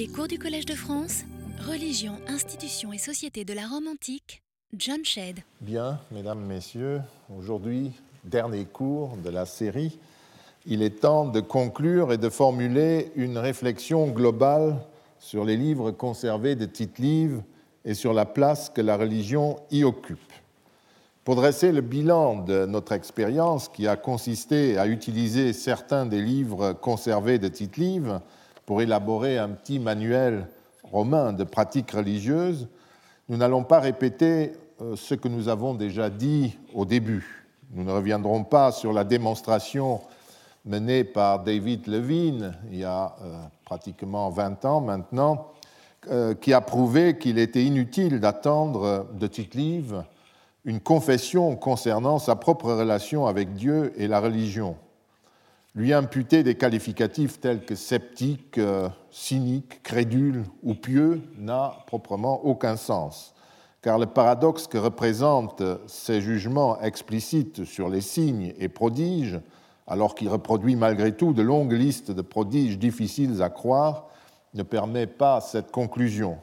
Les cours du Collège de France, Religion, institutions et société de la Rome antique, John Shedd. Bien, mesdames, messieurs, aujourd'hui, dernier cours de la série, il est temps de conclure et de formuler une réflexion globale sur les livres conservés de Tite-Live et sur la place que la religion y occupe. Pour dresser le bilan de notre expérience, qui a consisté à utiliser certains des livres conservés de Tite-Live pour élaborer un petit manuel romain de pratiques religieuses, nous n'allons pas répéter euh, ce que nous avons déjà dit au début. Nous ne reviendrons pas sur la démonstration menée par David Levine il y a euh, pratiquement 20 ans maintenant, euh, qui a prouvé qu'il était inutile d'attendre de Tite-Live une confession concernant sa propre relation avec Dieu et la religion. Lui imputer des qualificatifs tels que sceptique, euh, cynique, crédule ou pieux n'a proprement aucun sens, car le paradoxe que représentent ces jugements explicites sur les signes et prodiges, alors qu'il reproduit malgré tout de longues listes de prodiges difficiles à croire, ne permet pas cette conclusion.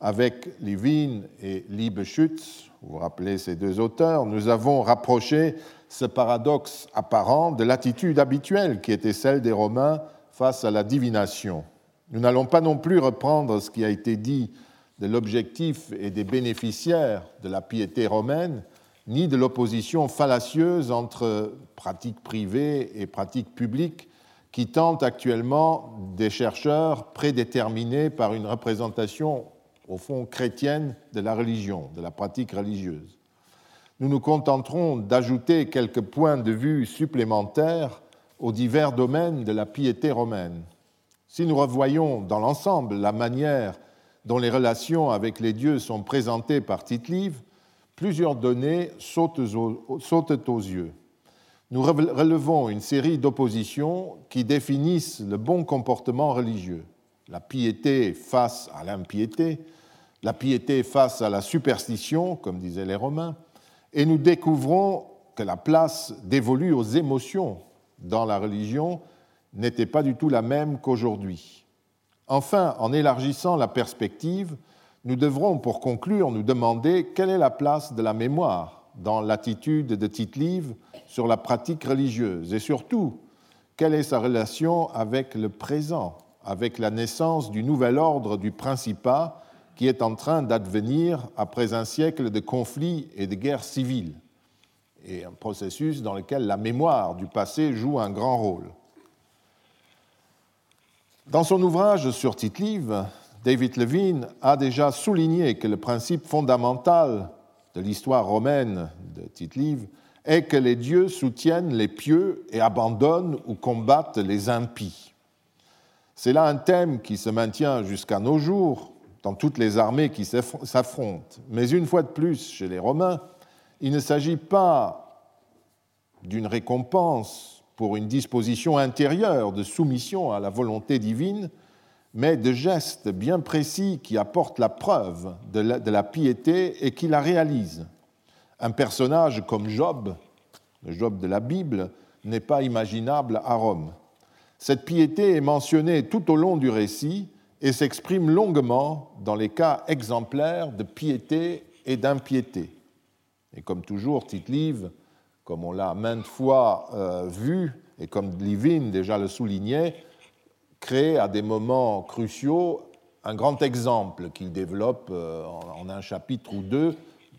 Avec Levine et Liebeschütz, vous vous rappelez ces deux auteurs, nous avons rapproché ce paradoxe apparent de l'attitude habituelle qui était celle des Romains face à la divination. Nous n'allons pas non plus reprendre ce qui a été dit de l'objectif et des bénéficiaires de la piété romaine, ni de l'opposition fallacieuse entre pratique privée et pratique publique qui tente actuellement des chercheurs prédéterminés par une représentation au fond chrétienne de la religion, de la pratique religieuse. Nous nous contenterons d'ajouter quelques points de vue supplémentaires aux divers domaines de la piété romaine. Si nous revoyons dans l'ensemble la manière dont les relations avec les dieux sont présentées par Tite-Live, plusieurs données sautent aux, yeux. Nous relevons une série d'oppositions qui définissent le bon comportement religieux la piété face à l'impiété, la piété face à la superstition, comme disaient les Romains, et nous découvrons que la place dévolue aux émotions dans la religion n'était pas du tout la même qu'aujourd'hui. Enfin, en élargissant la perspective, nous devrons, pour conclure, nous demander quelle est la place de la mémoire dans l'attitude de Tite-Live sur la pratique religieuse et surtout, quelle est sa relation avec le présent avec la naissance du nouvel ordre du Principat qui est en train d'advenir après un siècle de conflits et de guerres civiles, et un processus dans lequel la mémoire du passé joue un grand rôle. Dans son ouvrage sur Tite-Live, David Levine a déjà souligné que le principe fondamental de l'histoire romaine de Tite-Live est que les dieux soutiennent les pieux et abandonnent ou combattent les impies. C'est là un thème qui se maintient jusqu'à nos jours dans toutes les armées qui s'affrontent. Mais une fois de plus, chez les Romains, il ne s'agit pas d'une récompense pour une disposition intérieure de soumission à la volonté divine, mais de gestes bien précis qui apportent la preuve de la, piété et qui la réalisent. Un personnage comme Job, le Job de la Bible, n'est pas imaginable à Rome. Cette piété est mentionnée tout au long du récit et s'exprime longuement dans les cas exemplaires de piété et d'impiété. Et comme toujours, Tite-Live, comme on l'a maintes fois euh, vu, et comme Livine déjà le soulignait, crée à des moments cruciaux un grand exemple qu'il développe euh, en un chapitre ou deux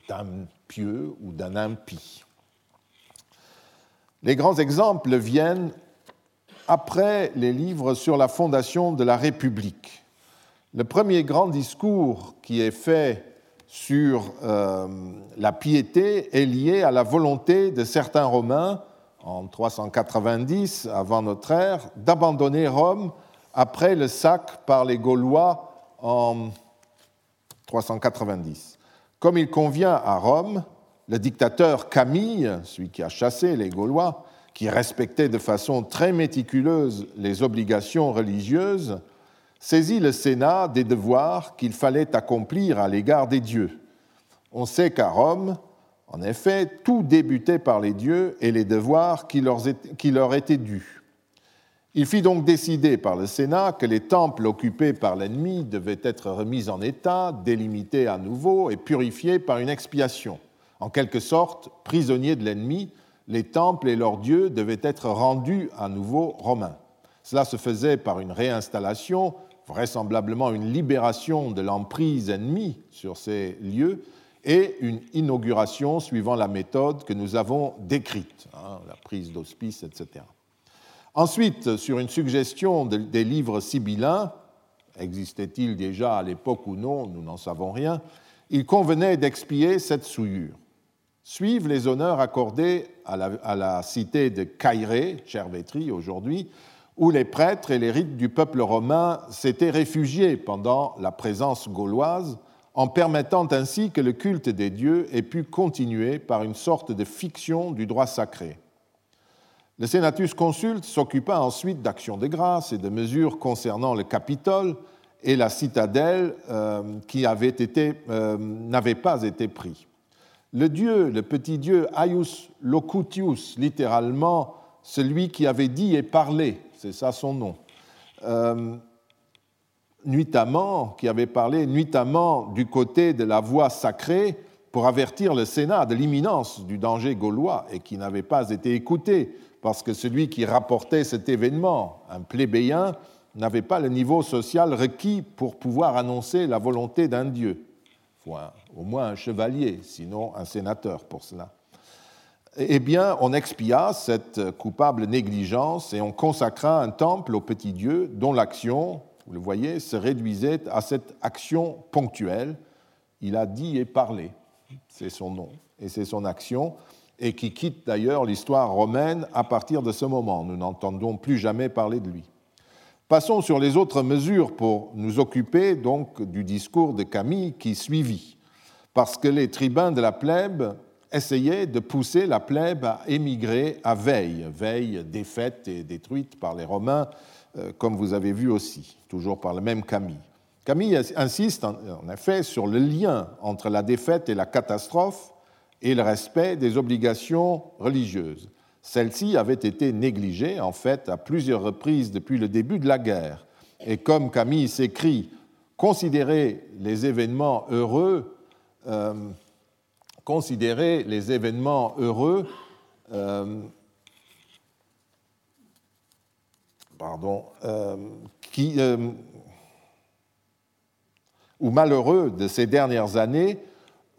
d'un pieux ou d'un impie. Les grands exemples viennent après les livres sur la fondation de la République. Le premier grand discours qui est fait sur euh, la piété est lié à la volonté de certains Romains, en 390 avant notre ère, d'abandonner Rome après le sac par les Gaulois en 390. Comme il convient à Rome, le dictateur Camille, celui qui a chassé les Gaulois, qui respectait de façon très méticuleuse les obligations religieuses, saisit le Sénat des devoirs qu'il fallait accomplir à l'égard des dieux. On sait qu'à Rome, en effet, tout débutait par les dieux et les devoirs qui leur étaient dus. Il fit donc décider par le Sénat que les temples occupés par l'ennemi devaient être remis en état, délimités à nouveau et purifiés par une expiation. En quelque sorte, prisonniers de l'ennemi, les temples et leurs dieux devaient être rendus à nouveau romains. Cela se faisait par une réinstallation, vraisemblablement une libération de l'emprise ennemie sur ces lieux, et une inauguration suivant la méthode que nous avons décrite, hein, la prise d'hospice, etc. Ensuite, sur une suggestion des livres sibyllins, existait-il déjà à l'époque ou non, nous n'en savons rien, il convenait d'expier cette souillure. Suivent les honneurs accordés à la, cité de Cairé, Chervétrie aujourd'hui, où les prêtres et les rites du peuple romain s'étaient réfugiés pendant la présence gauloise, en permettant ainsi que le culte des dieux ait pu continuer par une sorte de fiction du droit sacré. Le Senatus Consulte s'occupa ensuite d'actions de grâce et de mesures concernant le Capitole et la citadelle euh, qui euh, pas été pris. Le dieu, le petit dieu Aius Locutius, littéralement celui qui avait dit et parlé, c'est ça son nom, euh, nuitamment, qui avait parlé nuitamment du côté de la voie sacrée pour avertir le Sénat de l'imminence du danger gaulois et qui n'avait pas été écouté parce que celui qui rapportait cet événement, un plébéien, n'avait pas le niveau social requis pour pouvoir annoncer la volonté d'un dieu. Au moins un chevalier, sinon un sénateur pour cela. Eh bien, on expia cette coupable négligence et on consacra un temple au petit Dieu dont l'action, vous le voyez, se réduisait à cette action ponctuelle. Il a dit et parlé, c'est son nom, et c'est son action et qui quitte d'ailleurs l'histoire romaine à partir de ce moment. Nous n'entendons plus jamais parler de lui. Passons sur les autres mesures pour nous occuper donc du discours de Camille qui suivit, parce que les tribuns de la plèbe essayaient de pousser la plèbe à émigrer à Veille, Veille défaite et détruite par les Romains, euh, comme vous avez vu aussi, toujours par le même Camille. Camille insiste en effet sur le lien entre la défaite et la catastrophe et le respect des obligations religieuses. Celles-ci avaient été négligées, en fait, à plusieurs reprises depuis le début de la guerre. Et comme Camille s'écrit, considérer les événements heureux, euh, considérer les événements heureux, euh, pardon, euh, qui, ou malheureux de ces dernières années,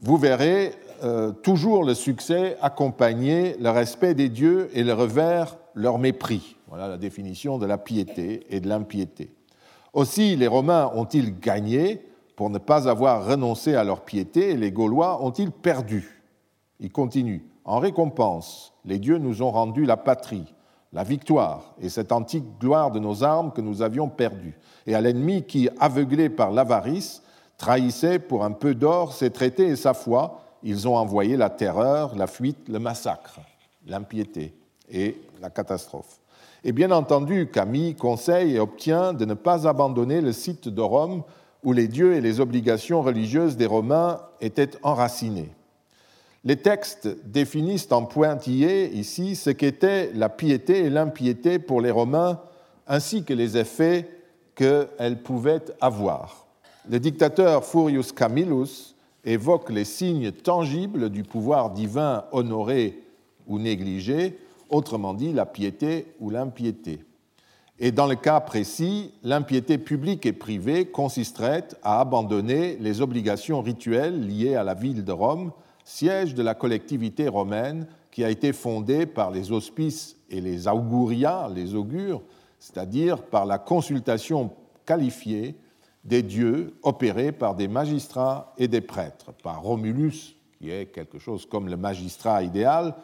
vous verrez euh, toujours le succès accompagner le respect des dieux et le revers leur mépris. Voilà la définition de la piété et de l'impiété. Aussi, les Romains ont-ils gagné pour ne pas avoir renoncé à leur piété les Gaulois ont-ils perdu? Il continue. En récompense, les dieux nous ont rendu la patrie, la victoire et cette antique gloire de nos armes que nous avions perdues. Et à l'ennemi qui, aveuglé par l'avarice, trahissait pour un peu d'or ses traités et sa foi, ils ont envoyé la terreur, la fuite, le massacre, l'impiété et la catastrophe. Et bien entendu, Camille conseille et obtient de ne pas abandonner le site de Rome où les dieux et les obligations religieuses des Romains étaient enracinés. Les textes définissent en pointillé ici ce qu'était la piété et l'impiété pour les Romains, ainsi que les effets qu'elles pouvaient avoir. Le dictateur Furius Camillus évoque les signes tangibles du pouvoir divin honoré ou négligé, autrement dit la piété ou l'impiété. Et dans le cas précis, l'impiété publique et privée consisterait à abandonner les obligations rituelles liées à la ville de Rome, siège de la collectivité romaine qui a été fondée par les auspices et les auguria, les augures, c'est-à-dire par la consultation qualifiée des dieux opérés par des magistrats et des prêtres, par Romulus, qui est quelque chose comme le magistrat idéal,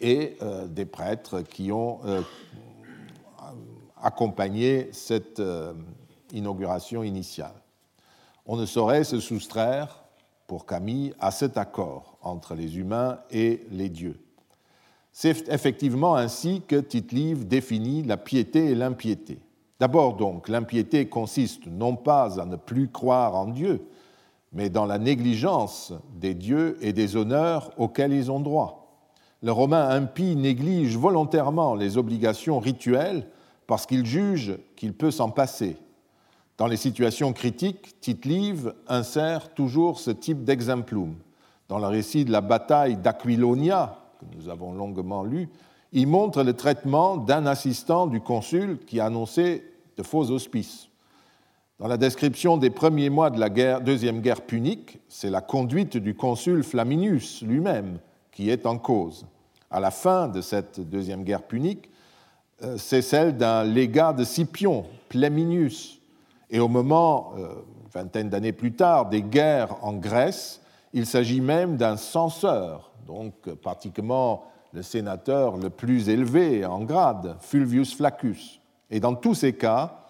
et euh, des prêtres qui ont euh, accompagné cette euh, inauguration initiale. On ne saurait se soustraire, pour Camille, à cet accord entre les humains et les dieux. C'est effectivement ainsi que Tite-Live définit la piété et l'impiété. D'abord donc, l'impiété consiste non pas à ne plus croire en Dieu, mais dans la négligence des dieux et des honneurs auxquels ils ont droit. Le Romain impie néglige volontairement les obligations rituelles parce qu'il juge qu'il peut s'en passer. Dans les situations critiques, Tite-Live insère toujours ce type d'exemplum. Dans le récit de la bataille d'Aquilonia, que nous avons longuement lu, il montre le traitement d'un assistant du consul qui a annoncé de faux auspices. Dans la description des premiers mois de la deuxième guerre punique, c'est la conduite du consul Flaminius lui-même qui est en cause. À la fin de cette deuxième guerre punique, c'est celle d'un légat de Scipion, Pléminius. Et au moment, une euh, vingtaine d'années plus tard, des guerres en Grèce, il s'agit même d'un censeur, donc pratiquement le sénateur le plus élevé en grade, Fulvius Flaccus. Et dans tous ces cas,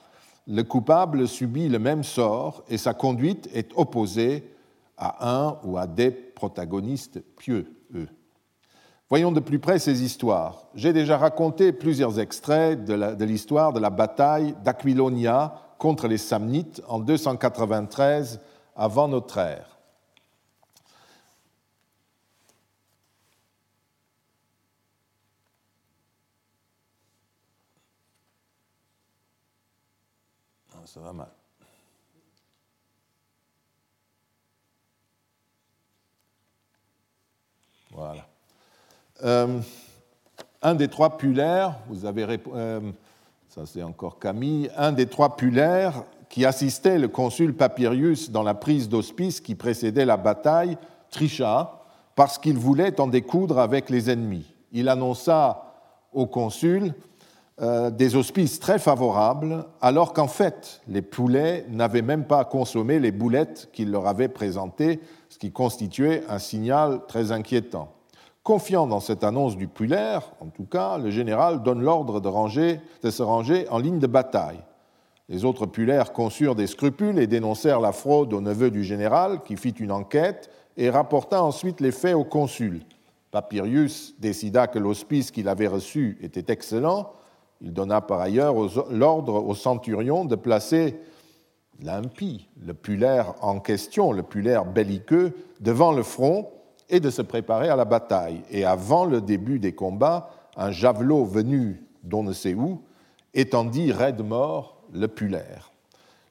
le coupable subit le même sort et sa conduite est opposée à un ou à des protagonistes pieux, eux. Voyons de plus près ces histoires. J'ai déjà raconté plusieurs extraits de l'histoire de la bataille d'Aquilonia contre les Samnites en 293 avant notre ère. ça va mal. Voilà. Euh, un des trois pulaires, vous avez euh, ça c'est encore Camille, un des trois pulaires qui assistait le consul Papirius dans la prise d'hospice qui précédait la bataille, tricha parce qu'il voulait en découdre avec les ennemis. Il annonça au consul euh, des auspices très favorables, alors qu'en fait, les poulets n'avaient même pas consommé les boulettes qu'il leur avait présentées, ce qui constituait un signal très inquiétant. Confiant dans cette annonce du pulaire, en tout cas, le général donne l'ordre de, se ranger en ligne de bataille. Les autres pulaires conçurent des scrupules et dénoncèrent la fraude au neveu du général, qui fit une enquête et rapporta ensuite les faits au consul. Papirius décida que l'hospice qu'il avait reçu était excellent il donna par ailleurs l'ordre au centurion de placer l'impie, le pulaire en question, le pulaire belliqueux, devant le front et de se préparer à la bataille. Et avant le début des combats, un javelot venu d'on ne sait où étendit raide mort le pulaire.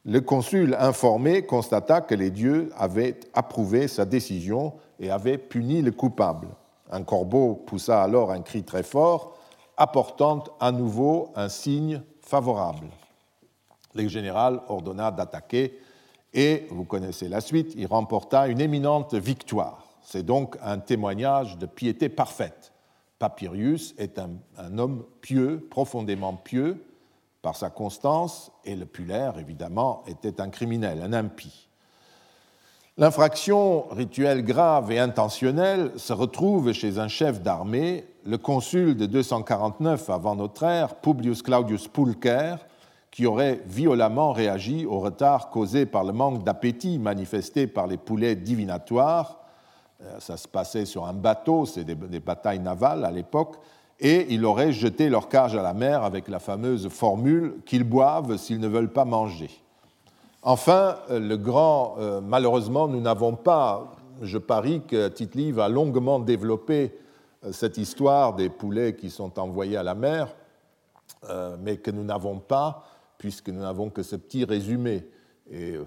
Le consul informé constata que les dieux avaient approuvé sa décision et avaient puni le coupable. Un corbeau poussa alors un cri très fort apportant à nouveau un signe favorable. Le général ordonna d'attaquer et, vous connaissez la suite, il remporta une éminente victoire. C'est donc un témoignage de piété parfaite. Papirius est un, un, homme pieux, profondément pieux, par sa constance, et le pulaire, évidemment, était un criminel, un impie. L'infraction rituelle grave et intentionnelle se retrouve chez un chef d'armée, le consul de 249 avant notre ère, Publius Claudius Pulcher, qui aurait violemment réagi au retard causé par le manque d'appétit manifesté par les poulets divinatoires. Euh, ça se passait sur un bateau, c'est des, batailles navales à l'époque, et il aurait jeté leur cage à la mer avec la fameuse formule qu'ils boivent s'ils ne veulent pas manger. Enfin, euh, le grand, euh, malheureusement, nous n'avons pas, je parie que tite va longuement développer cette histoire des poulets qui sont envoyés à la mer, mais que nous n'avons pas, puisque nous n'avons que ce petit résumé. Et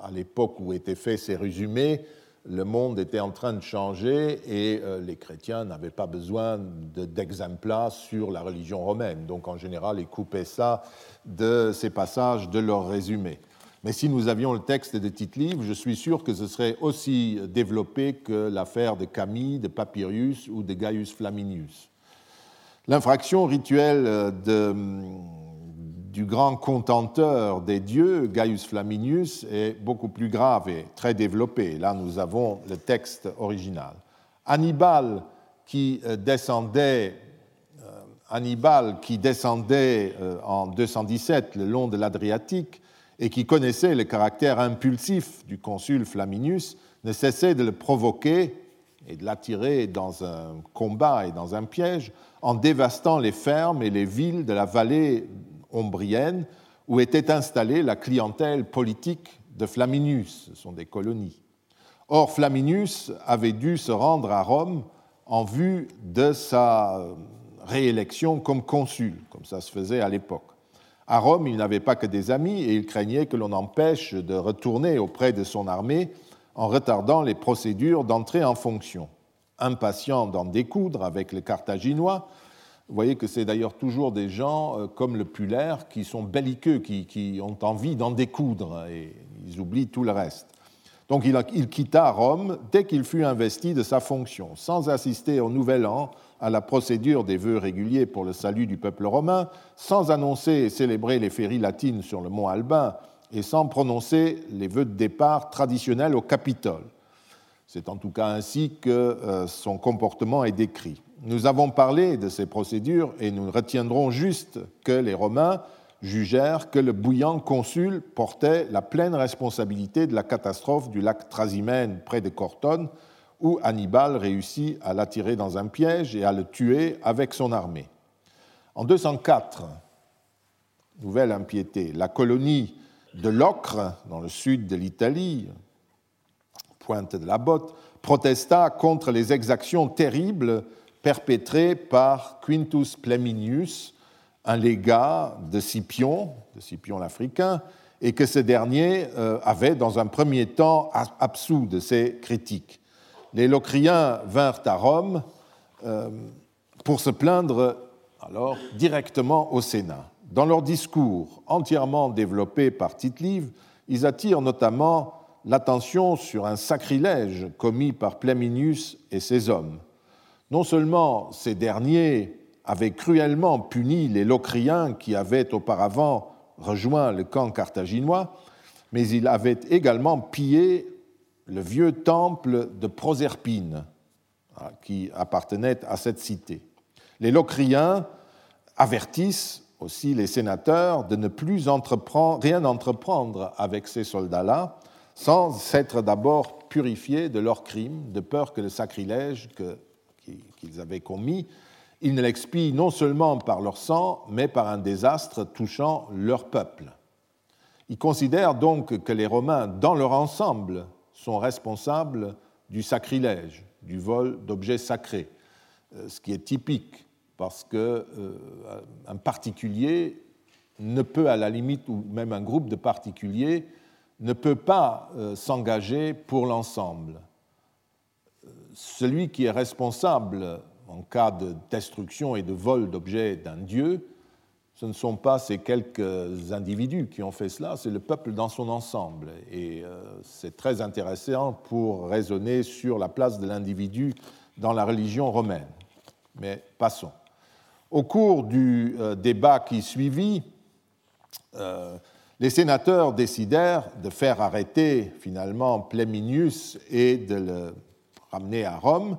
à l'époque où étaient faits ces résumés, le monde était en train de changer et les chrétiens n'avaient pas besoin d'exemplats sur la religion romaine. Donc en général, ils coupaient ça de ces passages de leur résumé. Mais si nous avions le texte de Tite-Livre, je suis sûr que ce serait aussi développé que l'affaire de Camille, de Papyrus ou de Gaius Flaminius. L'infraction rituelle de, du grand contenteur des dieux, Gaius Flaminius, est beaucoup plus grave et très développée. Là, nous avons le texte original. Hannibal, qui euh, descendait, euh, Hannibal, qui descendait euh, en 217 le long de l'Adriatique, et qui connaissait le caractère impulsif du consul Flaminius, ne cessait de le provoquer et de l'attirer dans un combat et dans un piège en dévastant les fermes et les villes de la vallée ombrienne où était installée la clientèle politique de Flaminius, ce sont des colonies. Or, Flaminius avait dû se rendre à Rome en vue de sa réélection comme consul, comme ça se faisait à l'époque. À Rome, il n'avait pas que des amis et il craignait que l'on empêche de retourner auprès de son armée en retardant les procédures d'entrée en fonction. Impatient d'en découdre avec les Carthaginois, vous voyez que c'est d'ailleurs toujours des gens euh, comme le Pulaire qui sont belliqueux, qui, ont envie d'en découdre et ils oublient tout le reste. Donc il, il quitta Rome dès qu'il fut investi de sa fonction, sans assister au Nouvel An, à la procédure des vœux réguliers pour le salut du peuple romain, sans annoncer et célébrer les féries latines sur le mont Albin et sans prononcer les vœux de départ traditionnels au Capitole. C'est en tout cas ainsi que euh, son comportement est décrit. Nous avons parlé de ces procédures et nous retiendrons juste que les Romains jugèrent que le bouillant consul portait la pleine responsabilité de la catastrophe du lac Trasimène près de Cortone, où Hannibal réussit à l'attirer dans un piège et à le tuer avec son armée. En 204, nouvelle impiété, la colonie de Locre, dans le sud de l'Italie, pointe de la botte, protesta contre les exactions terribles perpétrées par Quintus Pleminius, un légat de Scipion, de Scipion l'Africain, et que ce dernier euh, avait, dans un premier temps, absous de ses critiques les Locriens vinrent à Rome euh, pour se plaindre alors directement au Sénat. Dans leur discours entièrement développé par Tite-Live, ils attirent notamment l'attention sur un sacrilège commis par Plaminius et ses hommes. Non seulement ces derniers avaient cruellement puni les Locriens qui avaient auparavant rejoint le camp carthaginois, mais ils avaient également pillé le vieux temple de Proserpine, hein, qui appartenait à cette cité. Les Locriens avertissent aussi les sénateurs de ne plus rien entreprendre avec ces soldats-là, sans s'être d'abord purifiés de leurs crimes, de peur que le sacrilège qu'ils avaient commis, ils ne l'expient non seulement par leur sang, mais par un désastre touchant leur peuple. Ils considèrent donc que les Romains, dans leur ensemble, sont responsables du sacrilège, du vol d'objets sacrés, euh, ce qui est typique parce qu'un euh, particulier ne peut, à la limite, ou même un groupe de particuliers, ne peut pas euh, s'engager pour l'ensemble. Celui qui est responsable en cas de destruction et de vol d'objets d'un dieu ce ne sont pas ces quelques individus qui ont fait cela, c'est le peuple dans son ensemble. Et euh, c'est très intéressant pour raisonner sur la place de l'individu dans la religion romaine. Mais passons. Au cours du euh, débat qui suivit, euh, les sénateurs décidèrent de faire arrêter finalement Pléminius et de le ramener à Rome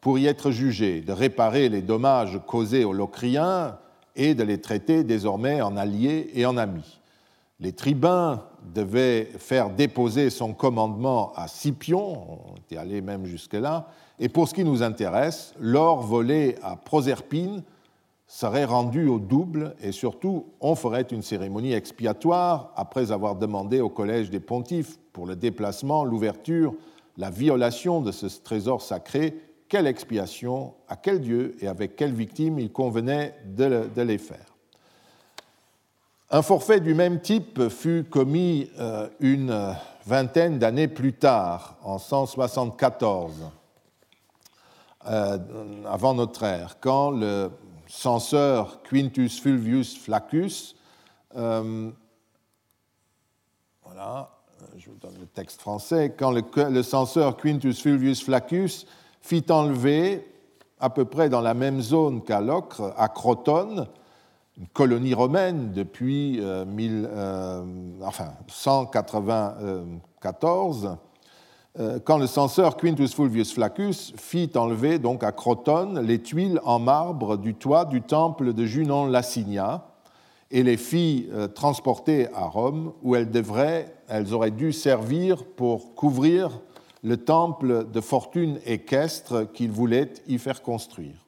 pour y être jugé, de réparer les dommages causés aux Locriens et de les traiter désormais en alliés et en amis. Les tribuns devaient faire déposer son commandement à Scipion, on était allé même jusque-là, et pour ce qui nous intéresse, l'or volé à Proserpine serait rendu au double, et surtout, on ferait une cérémonie expiatoire après avoir demandé au Collège des pontifes pour le déplacement, l'ouverture, la violation de ce trésor sacré quelle expiation, à quel Dieu et avec quelle victime il convenait de les faire. Un forfait du même type fut commis euh, une vingtaine d'années plus tard, en 174, euh, avant notre ère, quand le censeur Quintus Fulvius Flaccus, euh, je vous donne le texte français, quand le, censeur Quintus Fulvius Flaccus fit enlever, à peu près dans la même zone qu'à Locre, à Crotone, une colonie romaine depuis euh, euh, enfin, 194, euh, quand le censeur Quintus Fulvius Flaccus fit enlever donc à Crotone les tuiles en marbre du toit du temple de Junon Lacinia et les fit transporter à Rome où elles, devraient, auraient dû servir pour couvrir le temple de fortune équestre qu'il voulait y faire construire.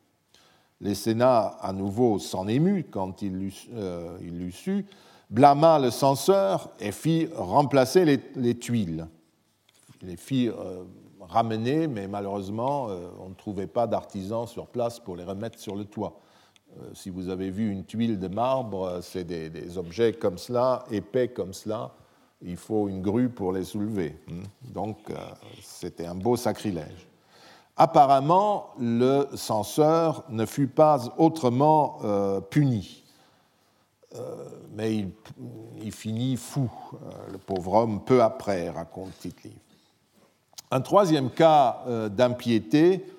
Les Sénats, à nouveau, s'en émut quand il l'eut euh, su, blâma le censeur et fit remplacer les, tuiles. Il les fit euh, ramener, mais malheureusement, euh, on ne trouvait pas d'artisans sur place pour les remettre sur le toit. Si vous avez vu une tuile de marbre, c'est des, objets comme cela, épais comme cela. Il faut une grue pour les soulever. Hmm. Donc, c'était un beau sacrilège. Apparemment, le censeur ne fut pas autrement puni. mais il, finit fou, le pauvre homme, peu après, raconte tite Un troisième cas d'impiété euh,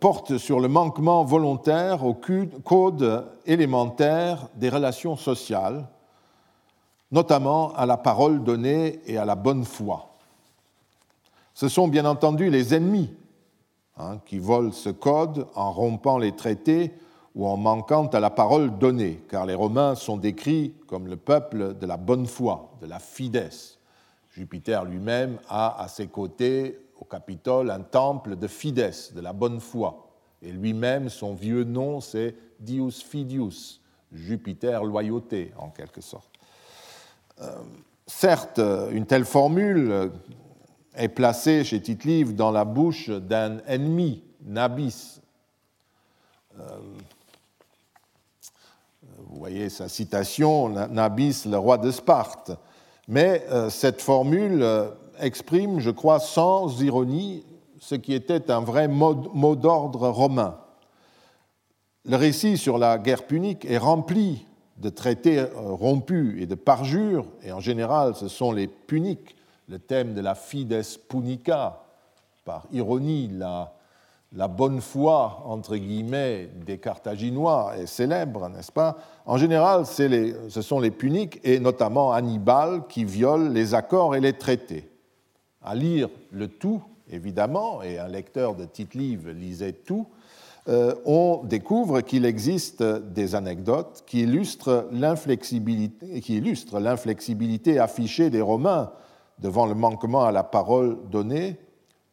porte sur le manquement volontaire au code élémentaire des relations sociales, notamment à la parole donnée et à la bonne foi. Ce sont bien entendu les ennemis hein, qui volent ce code en rompant les traités ou en manquant à la parole donnée, car les Romains sont décrits comme le peuple de la bonne foi, de la fides. Jupiter lui-même a à ses côtés au Capitole un temple de Fides, de la bonne foi. Et lui-même, son vieux nom, c'est Dius Fidius, Jupiter loyauté, en quelque sorte. Euh, certes, une telle formule est placée chez tite dans la bouche d'un ennemi, Nabis. Euh, vous voyez sa citation, Nabis, le roi de Sparte. Mais euh, cette formule exprime, je crois, sans ironie, ce qui était un vrai mot d'ordre romain. Le récit sur la guerre punique est rempli de traités euh, rompus et de parjures, et en général ce sont les puniques, le thème de la fides punica, par ironie, la, bonne foi, entre guillemets, des Carthaginois est célèbre, n'est-ce pas? En général, ce sont les puniques, et notamment Hannibal, qui violent les accords et les traités à lire le tout, évidemment, et un lecteur de Tite-Livre lisait tout, euh, on découvre qu'il existe des anecdotes qui illustrent l'inflexibilité affichée des Romains devant le manquement à la parole donnée,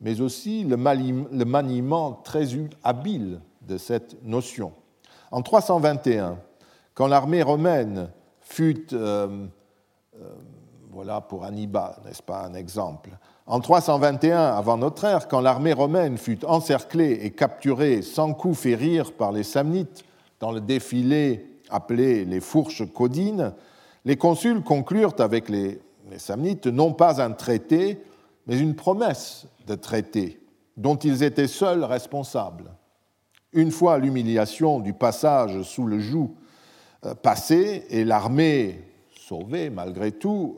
mais aussi le, maniement très habile de cette notion. En 321, quand l'armée romaine fut, euh, euh, voilà pour Hannibal, n'est-ce pas un exemple, en 321 avant notre ère, quand l'armée romaine fut encerclée et capturée sans coup férir par les Samnites dans le défilé appelé les fourches codines, les consuls conclurent avec les, Samnites non pas un traité, mais une promesse de traité dont ils étaient seuls responsables. Une fois l'humiliation du passage sous le joug euh, passée et l'armée sauvée malgré tout,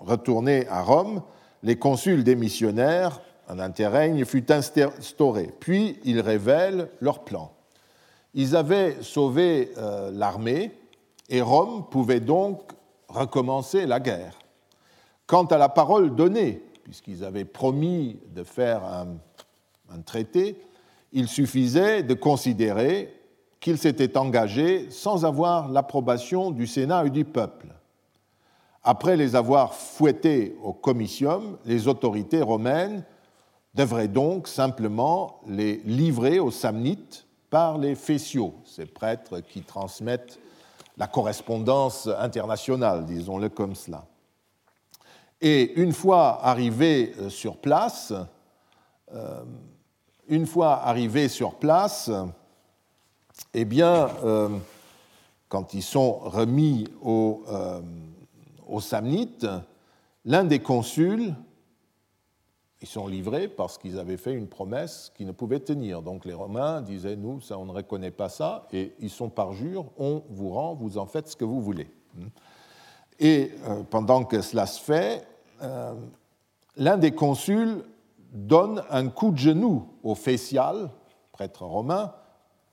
retournée à Rome, les consuls démissionnaires, un interrègne fut instauré. Puis ils révèlent leur plan. Ils avaient sauvé euh, l'armée et Rome pouvait donc recommencer la guerre. Quant à la parole donnée, puisqu'ils avaient promis de faire un, un traité, il suffisait de considérer qu'ils s'étaient engagés sans avoir l'approbation du Sénat et du peuple. Après les avoir fouettés au comitium, les autorités romaines devraient donc simplement les livrer aux samnites par les fessiaux, ces prêtres qui transmettent la correspondance internationale, disons-le comme cela. Et une fois arrivés euh, sur place, euh, une fois arrivés sur place, eh bien, euh, quand ils sont remis au aux Samnites, l'un des consuls, ils sont livrés parce qu'ils avaient fait une promesse qu'ils ne pouvaient tenir. Donc les Romains disaient, nous, ça, on ne reconnaît pas ça, et ils sont parjure, on vous rend, vous en faites ce que vous voulez. Et euh, pendant que cela se fait, euh, l'un des consuls donne un coup de genou au Fécial, prêtre romain,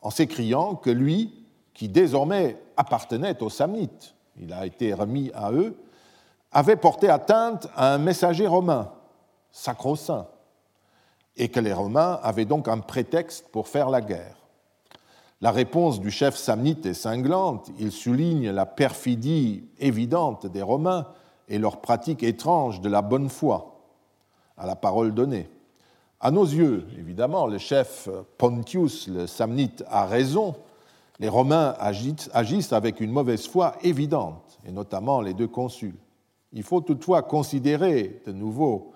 en s'écriant que lui, qui désormais appartenait aux Samnites, il a été remis à eux, avait porté atteinte à un messager romain, sacro-saint, et que les Romains avaient donc un prétexte pour faire la guerre. La réponse du chef samnite est cinglante. Il souligne la perfidie évidente des Romains et leur pratique étrange de la bonne foi à la parole donnée. À nos yeux, évidemment, le chef Pontius, le samnite, a raison. Les Romains agissent avec une mauvaise foi évidente, et notamment les deux consuls. Il faut toutefois considérer de nouveau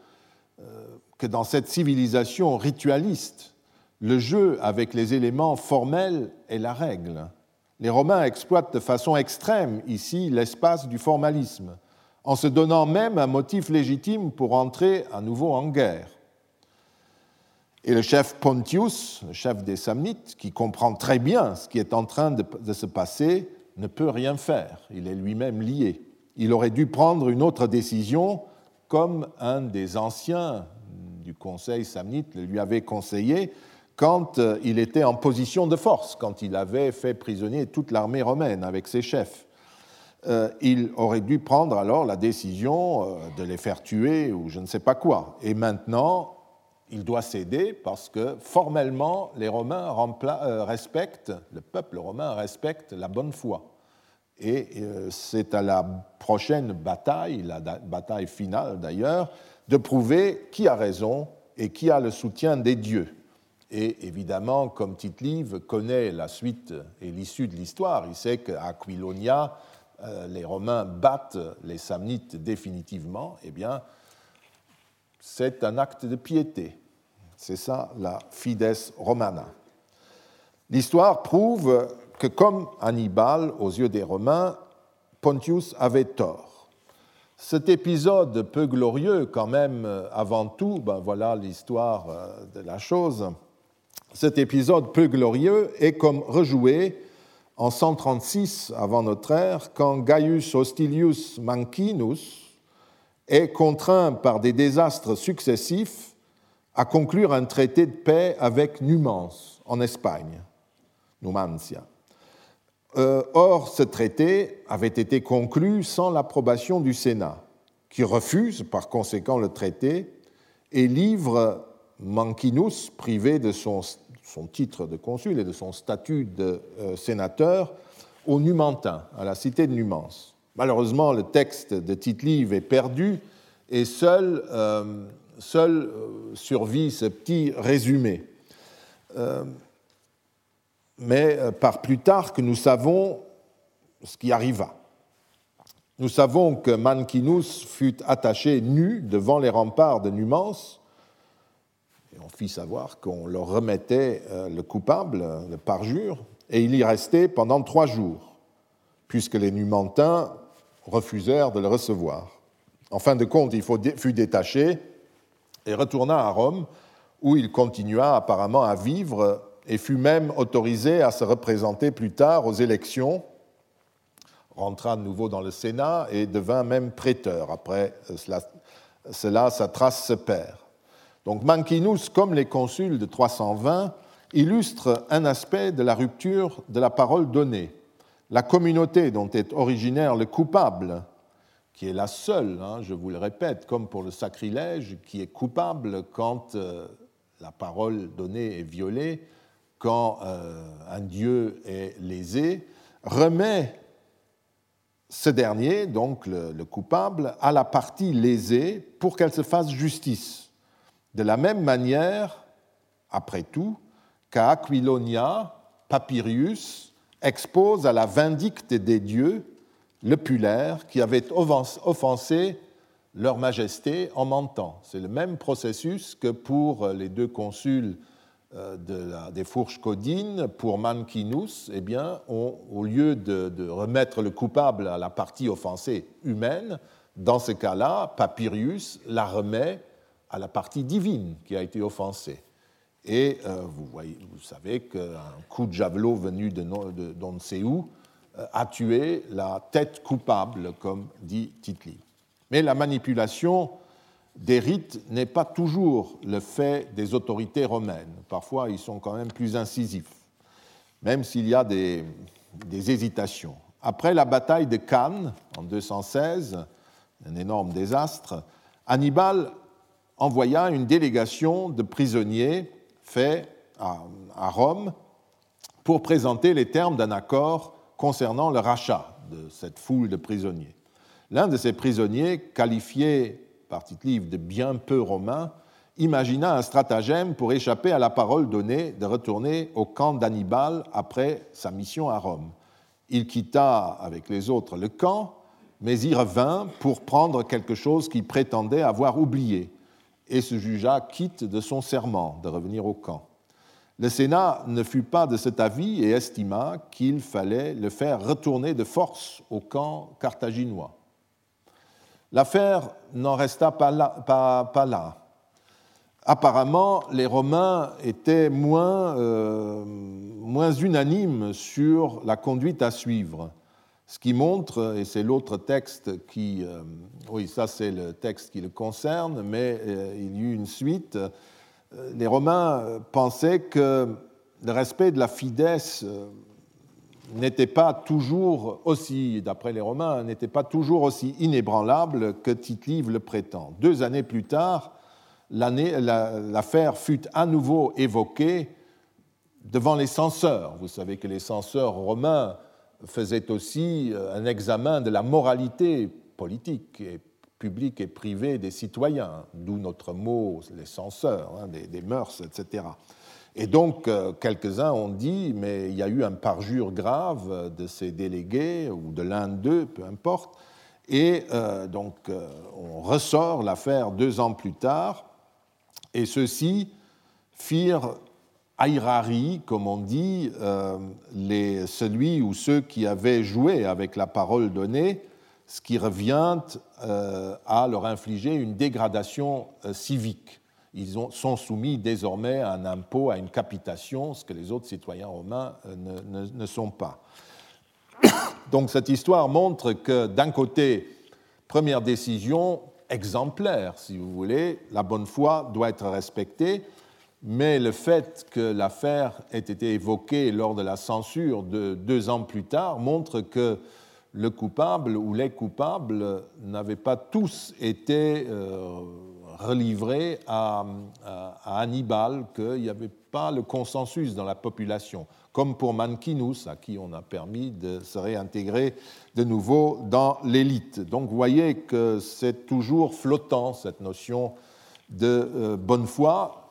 euh, que dans cette civilisation ritualiste, le jeu avec les éléments formels est la règle. Les Romains exploitent de façon extrême ici l'espace du formalisme, en se donnant même un motif légitime pour entrer à nouveau en guerre. Et le chef Pontius, le chef des Samnites, qui comprend très bien ce qui est en train de, se passer, ne peut rien faire. Il est lui-même lié. Il aurait dû prendre une autre décision, comme un des anciens du conseil samnite le lui avait conseillé quand euh, il était en position de force, quand il avait fait prisonnier toute l'armée romaine avec ses chefs. Euh, il aurait dû prendre alors la décision euh, de les faire tuer ou je ne sais pas quoi. Et maintenant, il doit céder parce que formellement, les Romains euh, respectent, le peuple romain respecte la bonne foi. Et c'est à la prochaine bataille, la bataille finale d'ailleurs, de prouver qui a raison et qui a le soutien des dieux. Et évidemment, comme Tite-Live connaît la suite et l'issue de l'histoire, il sait qu'à Aquilonia, euh, les Romains battent les Samnites définitivement, eh bien, c'est un acte de piété. C'est ça la fides romana. L'histoire prouve que comme Hannibal, aux yeux des Romains, Pontius avait tort. Cet épisode peu glorieux, quand même, avant tout, ben voilà l'histoire euh, de la chose, cet épisode peu glorieux est comme rejoué en 136 avant notre ère, quand Gaius Hostilius Mancinus est contraint par des désastres successifs à conclure un traité de paix avec Numance en Espagne, Numancia. Euh, or, ce traité avait été conclu sans l'approbation du Sénat, qui refuse par conséquent le traité et livre Mancinus, privé de son titre de consul et de son statut de euh, sénateur au Numantin, à la cité de Numance. Malheureusement, le texte de Tite-Live est perdu et seul, euh, euh, survit ce petit résumé. mais par plus tard que nous savons ce qui arriva. Nous savons que Mancinus fut attaché nu devant les remparts de Numance on fit savoir qu'on leur remettait euh, le coupable, le parjure, et il y restait pendant trois jours, puisque les Numantins refusèrent de le recevoir. En fin de compte, il fut détaché et retourna à Rome, où il continua apparemment à vivre et fut même autorisé à se représenter plus tard aux élections, rentra de nouveau dans le Sénat et devint même prêteur. Après cela, cela sa trace se perd. Donc Mancinus, comme les consuls de 320, illustre un aspect de la rupture de la parole donnée. La communauté dont est originaire le coupable, qui est la seule, hein, je vous le répète, comme pour le sacrilège, qui est coupable quand euh, la parole donnée est violée, quand euh, un dieu est lésé, remet ce dernier, donc le coupable, à la partie lésée pour qu'elle se fasse justice. De la même manière, après tout, qu'à Aquilonia, Papirius expose à la vindicte des dieux le pulaire qui avait offensé leur majesté en mentant. C'est le même processus que pour les deux consuls euh, des fourches codines, pour Mancinus, eh bien, au lieu de, remettre le coupable à la partie offensée humaine, dans ce cas-là, Papirius la remet à la partie divine qui a été offensée. Et euh, vous, savez qu'un coup de javelot venu de, ne sait où euh, a tué la tête coupable, comme dit Titli. Mais la manipulation des rites n'est pas toujours le fait des autorités romaines. Parfois, ils sont quand même plus incisifs, même s'il y a des hésitations. Après la bataille de Cannes en 216, un énorme désastre, Hannibal envoya une délégation de prisonniers faits à, Rome pour présenter les termes d'un accord concernant le rachat de cette foule de prisonniers. L'un de ces prisonniers, qualifié par Tite-Livre de bien peu romain, imagina un stratagème pour échapper à la parole donnée de retourner au camp d'Hannibal après sa mission à Rome. Il quitta avec les autres le camp, mais y revint pour prendre quelque chose qu'il prétendait avoir oublié et se jugea quitte de son serment de revenir au camp. Le Sénat ne fut pas de cet avis et estima qu'il fallait le faire retourner de force au camp carthaginois. L'affaire n'en resta pas là, Apparemment, les Romains étaient moins, euh, moins unanimes sur la conduite à suivre. Ce qui montre, et c'est l'autre texte qui, euh, oui, ça c'est le texte qui le concerne, mais euh, il y eut une suite. Euh, les Romains pensaient que le respect de la fidesse n'était pas toujours aussi, d'après les Romains, n'était pas toujours aussi inébranlable que tite le prétend. Deux années plus tard, l'affaire fut à nouveau évoquée devant les censeurs. Vous savez que les censeurs romains faisait aussi euh, un examen de la moralité politique et publique et privée des citoyens, d'où notre mot, les censeurs, hein, des, mœurs, etc. Et donc, euh, quelques-uns ont dit, mais il y a eu un parjure grave de ces délégués, ou de l'un d'eux, peu importe, et euh, donc on ressort l'affaire deux ans plus tard, et ceux-ci firent Airari, comme on dit, euh, celui ou ceux qui avaient joué avec la parole donnée, ce qui revient euh, à leur infliger une dégradation euh, civique. Ils sont soumis désormais à un impôt, à une capitation, ce que les autres citoyens romains ne sont pas. Donc cette histoire montre que d'un côté, première décision exemplaire, si vous voulez, la bonne foi doit être respectée, mais le fait que l'affaire ait été évoquée lors de la censure de deux ans plus tard montre que le coupable ou les coupables n'avaient pas tous été euh, relivrés à, Hannibal, qu'il n'y avait pas le consensus dans la population, comme pour Mancinus, à qui on a permis de se réintégrer de nouveau dans l'élite. Donc vous voyez que c'est toujours flottant, cette notion de euh, bonne foi,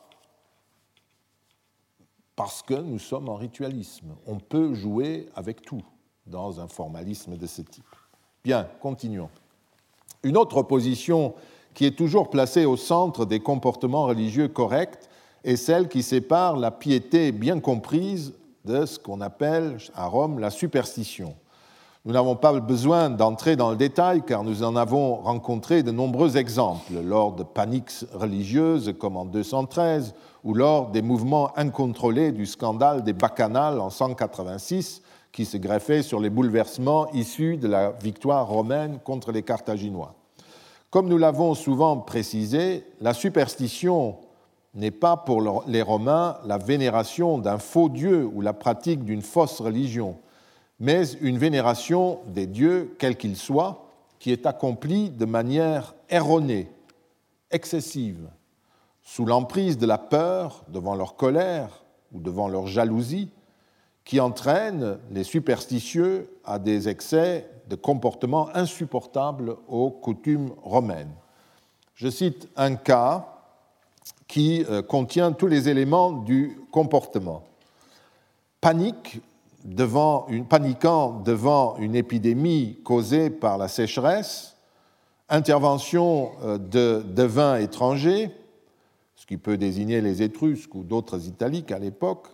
parce que nous sommes en ritualisme. On peut jouer avec tout dans un formalisme de ce type. Bien, continuons. Une autre opposition qui est toujours placée au centre des comportements religieux corrects est celle qui sépare la piété bien comprise de ce qu'on appelle à Rome la superstition. Nous n'avons pas besoin d'entrer dans le détail car nous en avons rencontré de nombreux exemples lors de paniques religieuses comme en 213 ou lors des mouvements incontrôlés du scandale des bacchanales en 186 qui se greffaient sur les bouleversements issus de la victoire romaine contre les Carthaginois. Comme nous l'avons souvent précisé, la superstition n'est pas pour les Romains la vénération d'un faux dieu ou la pratique d'une fausse religion mais une vénération des dieux, quels qu'ils soient, qui est accomplie de manière erronée, excessive, sous l'emprise de la peur devant leur colère ou devant leur jalousie, qui entraîne les superstitieux à des excès de comportement insupportables aux coutumes romaines. Je cite un cas qui euh, contient tous les éléments du comportement. Panique paniquant devant une épidémie causée par la sécheresse, intervention euh, de devins étrangers, qui peut désigner les Étrusques ou d'autres italiques à l'époque,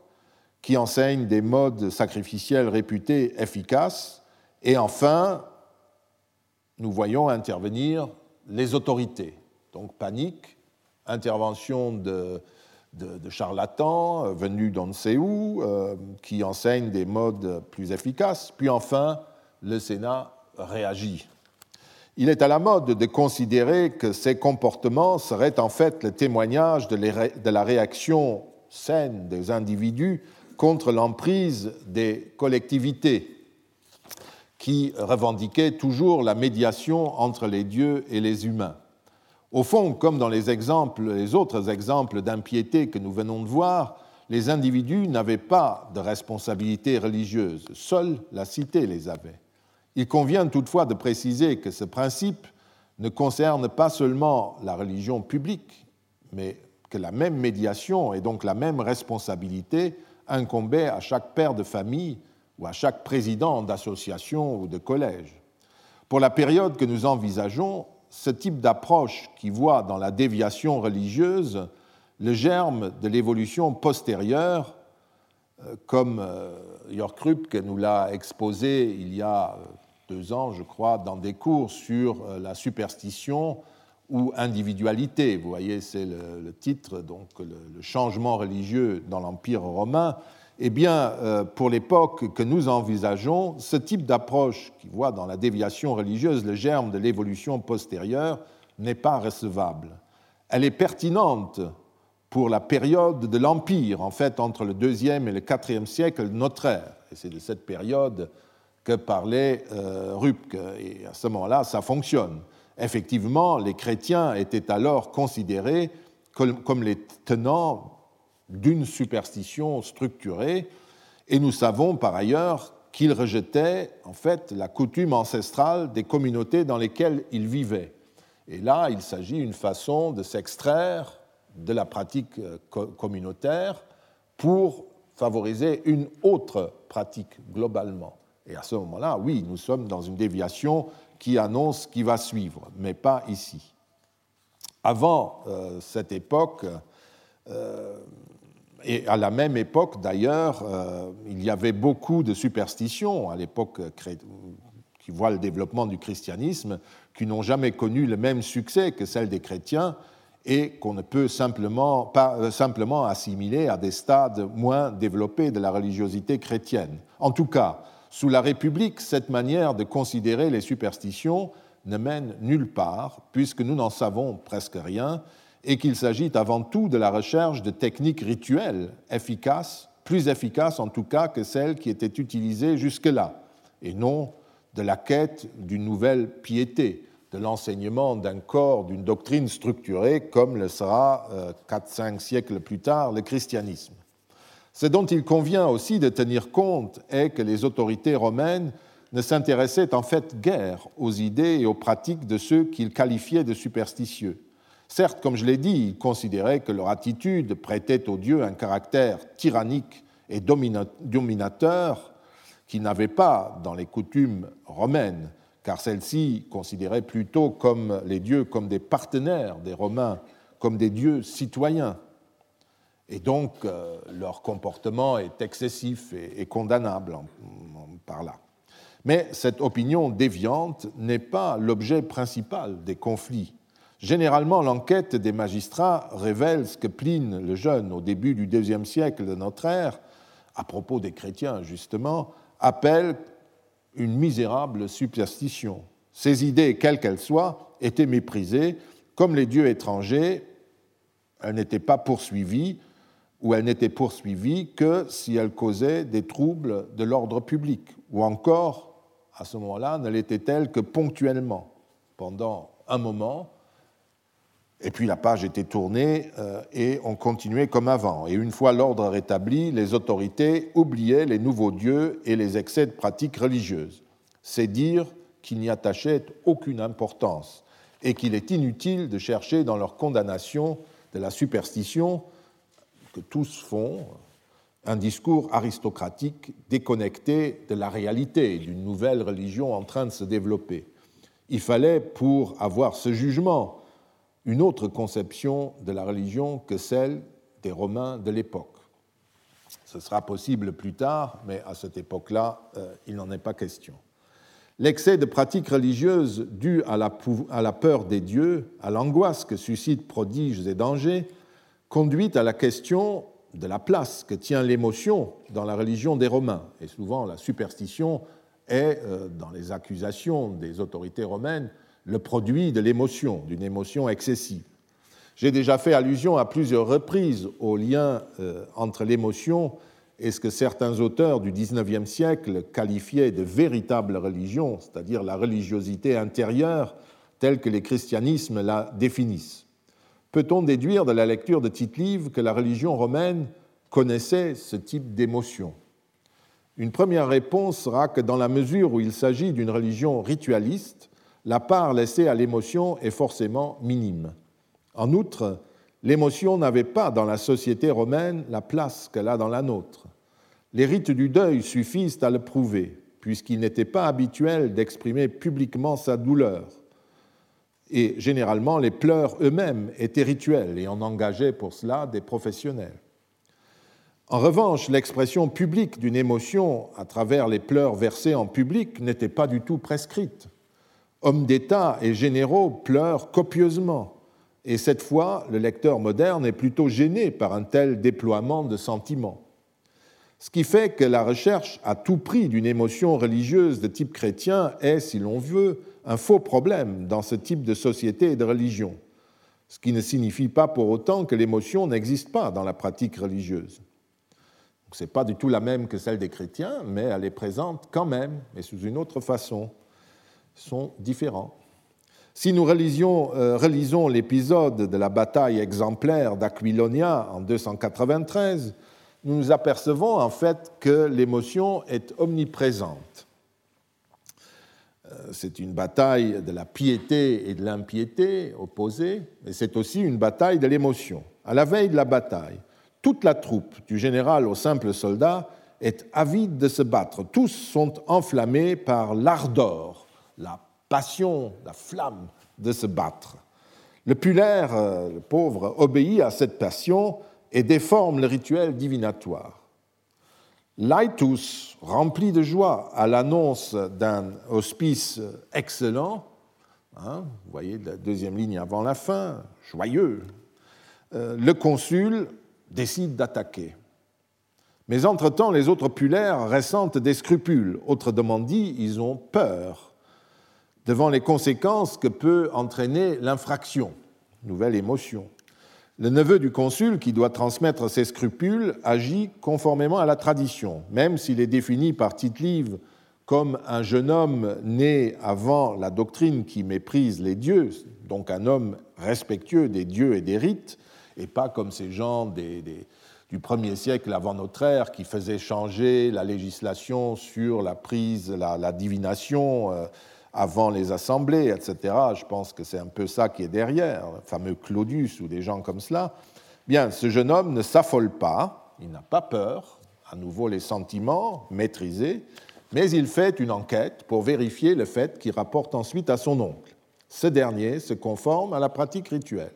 qui enseignent des modes sacrificiels réputés efficaces, et enfin, nous voyons intervenir les autorités. Donc panique, intervention de charlatans euh, venus d'on ne sait où, euh, qui enseignent des modes plus efficaces. Puis enfin, le Sénat réagit. Il est à la mode de considérer que ces comportements seraient en fait le témoignage de la réaction saine des individus contre l'emprise des collectivités qui revendiquaient toujours la médiation entre les dieux et les humains. Au fond, comme dans les, autres exemples d'impiété que nous venons de voir, les individus n'avaient pas de responsabilité religieuse, seule la cité les avait. Il convient toutefois de préciser que ce principe ne concerne pas seulement la religion publique, mais que la même médiation et donc la même responsabilité incombait à chaque père de famille ou à chaque président d'association ou de collège. Pour la période que nous envisageons, ce type d'approche qui voit dans la déviation religieuse le germe de l'évolution postérieure comme Jörg Krupke nous l'a exposé il y a deux ans, je crois, dans des cours sur la superstition ou individualité. Vous voyez, c'est le, titre, donc le, changement religieux dans l'Empire romain. Eh bien, pour l'époque que nous envisageons, ce type d'approche qui voit dans la déviation religieuse le germe de l'évolution postérieure n'est pas recevable. Elle est pertinente pour la période de l'Empire, en fait, entre le deuxième et le quatrième siècle de notre ère. Et c'est de cette période que parlait euh, Rupke. Et à ce moment-là, ça fonctionne. Effectivement, les chrétiens étaient alors considérés comme les tenants d'une superstition structurée, et nous savons par ailleurs qu'ils rejetaient en fait la coutume ancestrale des communautés dans lesquelles ils vivaient. Et là, il s'agit d'une façon de s'extraire de la pratique euh, communautaire pour favoriser une autre pratique globalement. Et à ce moment-là, oui, nous sommes dans une déviation qui annonce qui va suivre, mais pas ici. Avant euh, cette époque, euh, et à la même époque d'ailleurs, il y avait beaucoup de superstitions à l'époque qui voit le développement du christianisme, qui n'ont jamais connu le même succès que celle des chrétiens et qu'on ne peut simplement, pas, euh, simplement assimiler à des stades moins développés de la religiosité chrétienne. En tout cas, sous la République, cette manière de considérer les superstitions ne mène nulle part, puisque nous n'en savons presque rien, et qu'il s'agit avant tout de la recherche de techniques rituelles efficaces, plus efficaces en tout cas que celles qui étaient utilisées jusque-là, et non de la quête d'une nouvelle piété, de l'enseignement d'un corps, d'une doctrine structurée, comme le sera euh, quatre, cinq siècles plus tard le christianisme. Ce dont il convient aussi de tenir compte est que les autorités romaines ne s'intéressaient en fait guère aux idées et aux pratiques de ceux qu'ils qualifiaient de superstitieux. Certes, comme je l'ai dit, ils considéraient que leur attitude prêtait aux dieux un caractère tyrannique et dominateur qui n'avait pas dans les coutumes romaines, car celles-ci considéraient plutôt comme les dieux comme des partenaires des Romains, comme des dieux citoyens. Et donc euh, leur comportement est excessif et, condamnable par là. Mais cette opinion déviante n'est pas l'objet principal des conflits. Généralement, l'enquête des magistrats révèle ce que Pline le Jeune, au début du deuxième siècle de notre ère, à propos des chrétiens justement, appelle une misérable superstition. Ces idées, quelles qu'elles soient, étaient méprisées, comme les dieux étrangers, elles n'étaient pas poursuivies, ou elles n'étaient poursuivies que si elles causaient des troubles de l'ordre public, ou encore, à ce moment-là, ne l'étaient-elles que ponctuellement, pendant un moment, et puis la page était tournée euh, et on continuait comme avant. Et une fois l'ordre rétabli, les autorités oubliaient les nouveaux dieux et les excès de pratiques religieuses. C'est dire qu'ils n'y attachaient aucune importance et qu'il est inutile de chercher dans leur condamnation de la superstition que tous font un discours aristocratique déconnecté de la réalité d'une nouvelle religion en train de se développer. Il fallait, pour avoir ce jugement, une autre conception de la religion que celle des Romains de l'époque. Ce sera possible plus tard, mais à cette époque-là, euh, il n'en est pas question. L'excès de pratiques religieuses dues à la, à la peur des dieux, à l'angoisse que suscitent prodiges et dangers, conduit à la question de la place que tient l'émotion dans la religion des Romains. Et souvent, la superstition est, euh, dans les accusations des autorités romaines, le produit de l'émotion, d'une émotion excessive. J'ai déjà fait allusion à plusieurs reprises au lien euh, entre l'émotion et ce que certains auteurs du XIXe siècle qualifiaient de véritable religion, c'est-à-dire la religiosité intérieure telle que les christianismes la définissent. Peut-on déduire de la lecture de Tite-Live que la religion romaine connaissait ce type d'émotion? Une première réponse sera que dans la mesure où il s'agit d'une religion ritualiste, la part laissée à l'émotion est forcément minime. En outre, l'émotion n'avait pas dans la société romaine la place qu'elle a dans la nôtre. Les rites du deuil suffisent à le prouver, puisqu'il n'était pas habituel d'exprimer publiquement sa douleur. Et généralement, les pleurs eux-mêmes étaient rituels et on engageait pour cela des professionnels. En revanche, l'expression publique d'une émotion à travers les pleurs versés en public n'était pas du tout prescrite. Hommes d'État et généraux pleurent copieusement, et cette fois, le lecteur moderne est plutôt gêné par un tel déploiement de sentiments. Ce qui fait que la recherche à tout prix d'une émotion religieuse de type chrétien est, si l'on veut, un faux problème dans ce type de société et de religion, ce qui ne signifie pas pour autant que l'émotion n'existe pas dans la pratique religieuse. Ce n'est pas du tout la même que celle des chrétiens, mais elle est présente quand même, mais sous une autre façon. Ils sont différents. Si nous euh, relisons l'épisode de la bataille exemplaire d'Aquilonia en 293, nous nous apercevons en fait que l'émotion est omniprésente. Euh, c'est une bataille de la piété et de l'impiété opposées, mais c'est aussi une bataille de l'émotion. À la veille de la bataille, toute la troupe, du général au simple soldat, est avide de se battre. Tous sont enflammés par l'ardeur, la passion, la flamme de se battre. Le pulaire, euh, le pauvre, obéit à cette passion et déforme le rituel divinatoire. Laitus, rempli de joie à l'annonce d'un hospice excellent, hein, vous voyez la deuxième ligne avant la fin, joyeux, euh, le consul décide d'attaquer. Mais entre-temps, les autres pulaires ressentent des scrupules. Autrement dit, ils ont peur devant les conséquences que peut entraîner l'infraction, nouvelle émotion. Le neveu du consul, qui doit transmettre ses scrupules, agit conformément à la tradition, même s'il est défini par Tite-Live comme un jeune homme né avant la doctrine qui méprise les dieux, donc un homme respectueux des dieux et des rites, et pas comme ces gens du premier siècle avant notre ère qui faisaient changer la législation sur la prise, la, divination. Euh, avant les assemblées, etc. Je pense que c'est un peu ça qui est derrière, le fameux Claudius ou des gens comme cela. Bien, ce jeune homme ne s'affole pas, il n'a pas peur, à nouveau les sentiments maîtrisés, mais il fait une enquête pour vérifier le fait qu'il rapporte ensuite à son oncle. Ce dernier se conforme à la pratique rituelle.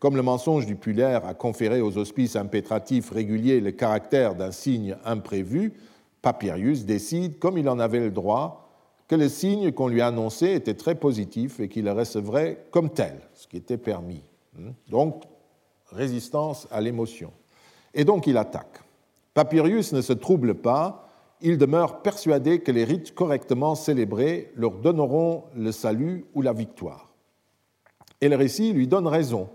Comme le mensonge du pulaire a conféré aux hospices impétratifs réguliers le caractère d'un signe imprévu, Papirius décide, comme il en avait le droit, que le signe qu'on lui a annoncé était très positif et qu'il le recevrait comme tel, ce qui était permis. Hmm? Donc, résistance à l'émotion. Et donc il attaque. Papirius ne se trouble pas, il demeure persuadé que les rites correctement célébrés leur donneront le salut ou la victoire. Et le récit lui donne raison.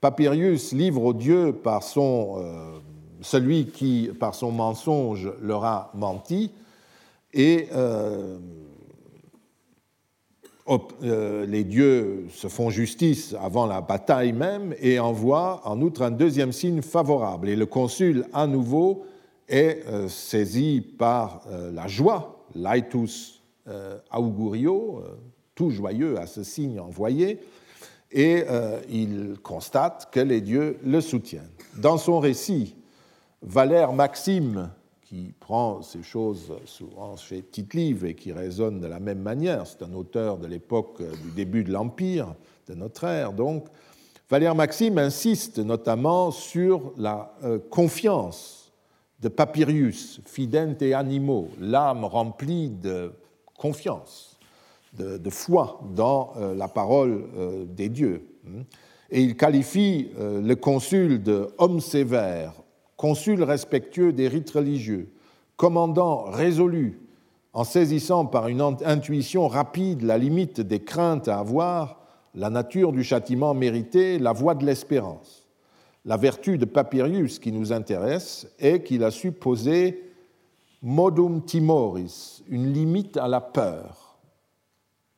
Papirius livre aux dieux par son, euh, celui qui, par son mensonge, leur a menti, et euh, les dieux se font justice avant la bataille même et envoient en outre un deuxième signe favorable. Et le consul, à nouveau, est euh, saisi par euh, la joie, laitus augurio, tout joyeux à ce signe envoyé, et il constate que les dieux le soutiennent. Dans son récit, Valère Maxime qui prend ces choses souvent chez Tite-Live et qui résonne de la même manière. C'est un auteur de l'époque du début de l'Empire, de notre ère donc. Valère Maxime insiste notamment sur la euh, confiance de Papirius, fidente et animo, l'âme remplie de confiance, de, foi dans euh, la parole euh, des dieux. Et il qualifie le consul de homme sévère, consul respectueux des rites religieux, commandant résolu, en saisissant par une intuition rapide la limite des craintes à avoir, la nature du châtiment mérité, la voie de l'espérance. La vertu de Papirius qui nous intéresse est qu'il a su poser modum timoris, une limite à la peur.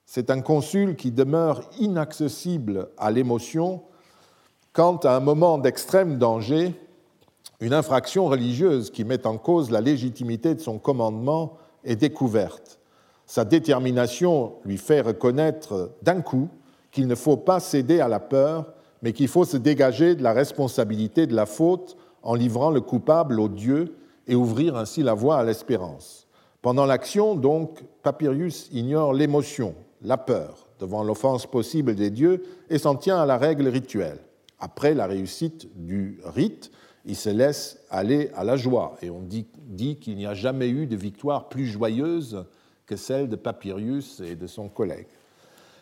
C'est un consul qui demeure inaccessible à l'émotion quand, à un moment d'extrême danger, une infraction religieuse qui met en cause la légitimité de son commandement est découverte. Sa détermination lui fait reconnaître d'un coup qu'il ne faut pas céder à la peur, mais qu'il faut se dégager de la responsabilité de la faute en livrant le coupable au Dieu et ouvrir ainsi la voie à l'espérance. Pendant l'action, donc, Papirius ignore l'émotion, la peur devant l'offense possible des dieux et s'en tient à la règle rituelle. Après la réussite du rite, il se laisse aller à la joie. Et on dit, qu'il n'y a jamais eu de victoire plus joyeuse que celle de Papyrus et de son collègue.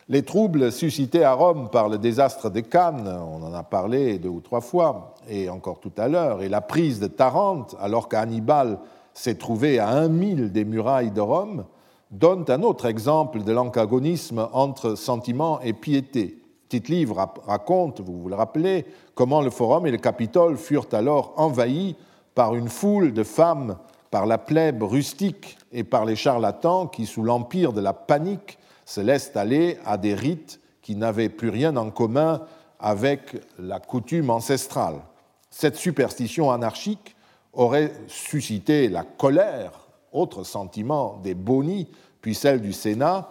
Les troubles suscités à Rome par le désastre de Cannes, on en a parlé deux ou trois fois, et encore tout à l'heure, et la prise de Tarente, alors qu'Hannibal s'est trouvé à un mille des murailles de Rome, donnent un autre exemple de l'antagonisme entre sentiment et piété. Tite-Livre raconte, vous vous le rappelez, comment le Forum et le Capitole furent alors envahis par une foule de femmes, par la plèbe rustique et par les charlatans qui, sous l'empire de la panique, se laissent aller à des rites qui n'avaient plus rien en commun avec la coutume ancestrale. Cette superstition anarchique aurait suscité la colère, autre sentiment des bonis, puis celle du Sénat,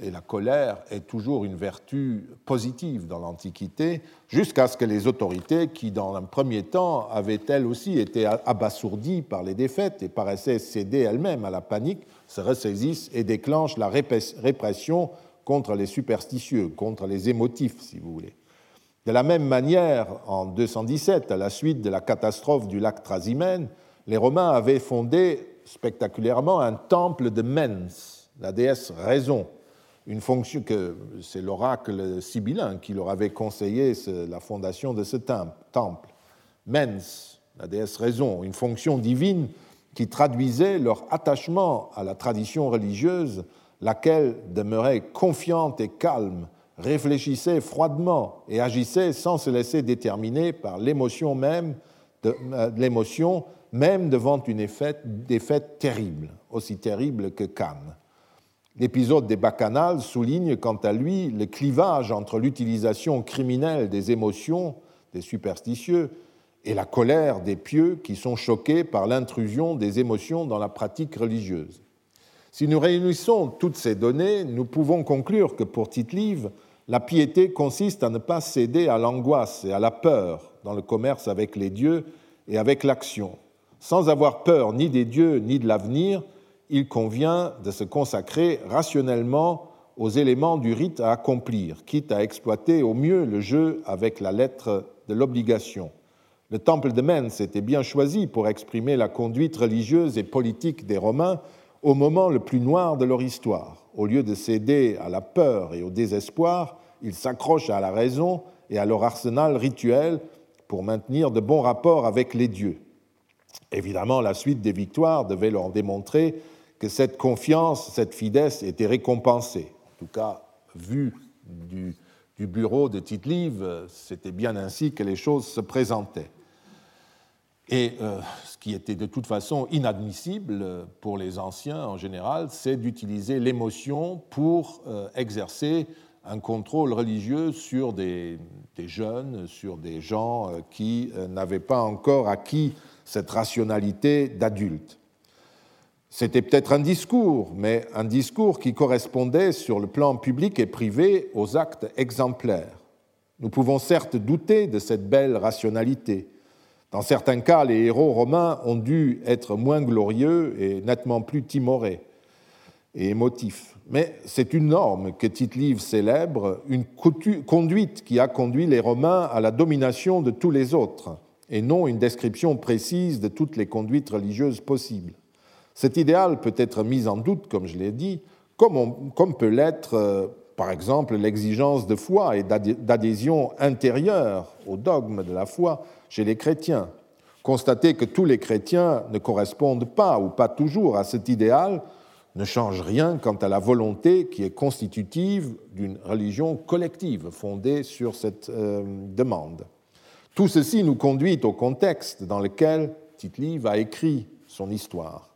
et la colère est toujours une vertu positive dans l'Antiquité, jusqu'à ce que les autorités, qui dans un premier temps avaient elles aussi été abasourdies par les défaites et paraissaient céder elles-mêmes à la panique, se ressaisissent et déclenchent la répression contre les superstitieux, contre les émotifs, si vous voulez. De la même manière, en 217, à la suite de la catastrophe du lac Trasimène, les Romains avaient fondé spectaculairement un temple de Mens, la déesse raison, une fonction que c'est l'oracle sibyllin qui leur avait conseillé la fondation de ce temple. Mens, la déesse raison, une fonction divine qui traduisait leur attachement à la tradition religieuse, laquelle demeurait confiante et calme, réfléchissait froidement et agissait sans se laisser déterminer par l'émotion même, de, euh, l'émotion même devant une défaite terrible, aussi terrible que Cannes. L'épisode des bacchanales souligne quant à lui le clivage entre l'utilisation criminelle des émotions des superstitieux et la colère des pieux qui sont choqués par l'intrusion des émotions dans la pratique religieuse. Si nous réunissons toutes ces données, nous pouvons conclure que pour Tite-Live, la piété consiste à ne pas céder à l'angoisse et à la peur dans le commerce avec les dieux et avec l'action. Sans avoir peur ni des dieux ni de l'avenir, il convient de se consacrer rationnellement aux éléments du rite à accomplir, quitte à exploiter au mieux le jeu avec la lettre de l'obligation. Le temple de Mens était bien choisi pour exprimer la conduite religieuse et politique des Romains au moment le plus noir de leur histoire. Au lieu de céder à la peur et au désespoir, ils s'accrochent à la raison et à leur arsenal rituel pour maintenir de bons rapports avec les dieux. Évidemment, la suite des victoires devait leur démontrer que cette confiance, cette fidesse était récompensée. En tout cas, vu du, bureau de Tite-Live, c'était bien ainsi que les choses se présentaient. Et euh, ce qui était de toute façon inadmissible pour les anciens en général, c'est d'utiliser l'émotion pour euh, exercer un contrôle religieux sur des, des, jeunes, sur des gens euh, qui n'avaient pas encore acquis cette rationalité d'adulte. C'était peut-être un discours, mais un discours qui correspondait sur le plan public et privé aux actes exemplaires. Nous pouvons certes douter de cette belle rationalité. Dans certains cas, les héros romains ont dû être moins glorieux et nettement plus timorés et émotifs. Mais c'est une norme que Tite-Live célèbre, une conduite qui a conduit les Romains à la domination de tous les autres, et non une description précise de toutes les conduites religieuses possibles. Cet idéal peut être mis en doute, comme je l'ai dit, comme, peut l'être, euh, par exemple, l'exigence de foi et d'adhésion intérieure au dogme de la foi chez les chrétiens. Constater que tous les chrétiens ne correspondent pas ou pas toujours à cet idéal ne change rien quant à la volonté qui est constitutive d'une religion collective fondée sur cette euh, demande. Tout ceci nous conduit au contexte dans lequel Tite-Live a écrit son histoire.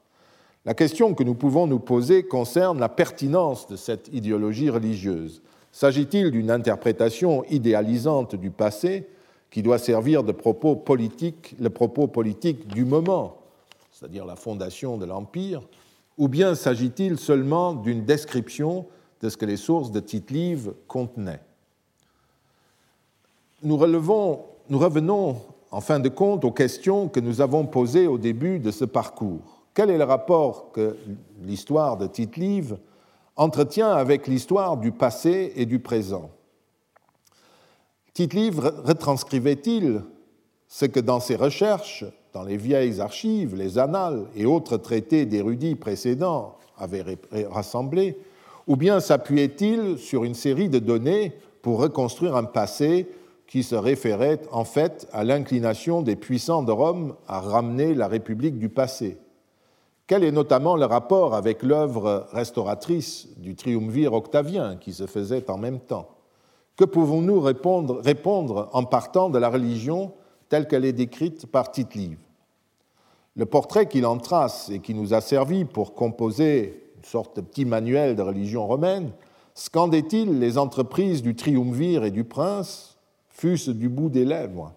La question que nous pouvons nous poser concerne la pertinence de cette idéologie religieuse. S'agit-il d'une interprétation idéalisante du passé qui doit servir de propos politique, le propos politique du moment, c'est-à-dire la fondation de l'Empire, ou bien s'agit-il seulement d'une description de ce que les sources de Tite-Live contenaient? Nous, relevons, nous revenons en fin de compte aux questions que nous avons posées au début de ce parcours. Quel est le rapport que l'histoire de Tite-Live entretient avec l'histoire du passé et du présent? Tite-Live retranscrivait-il c'est que dans ses recherches, dans les vieilles archives, les annales et autres traités d'érudits précédents avaient rassemblé, ou bien s'appuyait-il sur une série de données pour reconstruire un passé qui se référait en fait à l'inclination des puissants de Rome à ramener la République du passé? Quel est notamment le rapport avec l'œuvre restauratrice du triumvir octavien qui se faisait en même temps? Que pouvons-nous répondre, en partant de la religion telle qu'elle est décrite par Tite-Live? Le portrait qu'il en trace et qui nous a servi pour composer une sorte de petit manuel de religion romaine, scandait-il les entreprises du triumvir et du prince, fût-ce du bout des lèvres?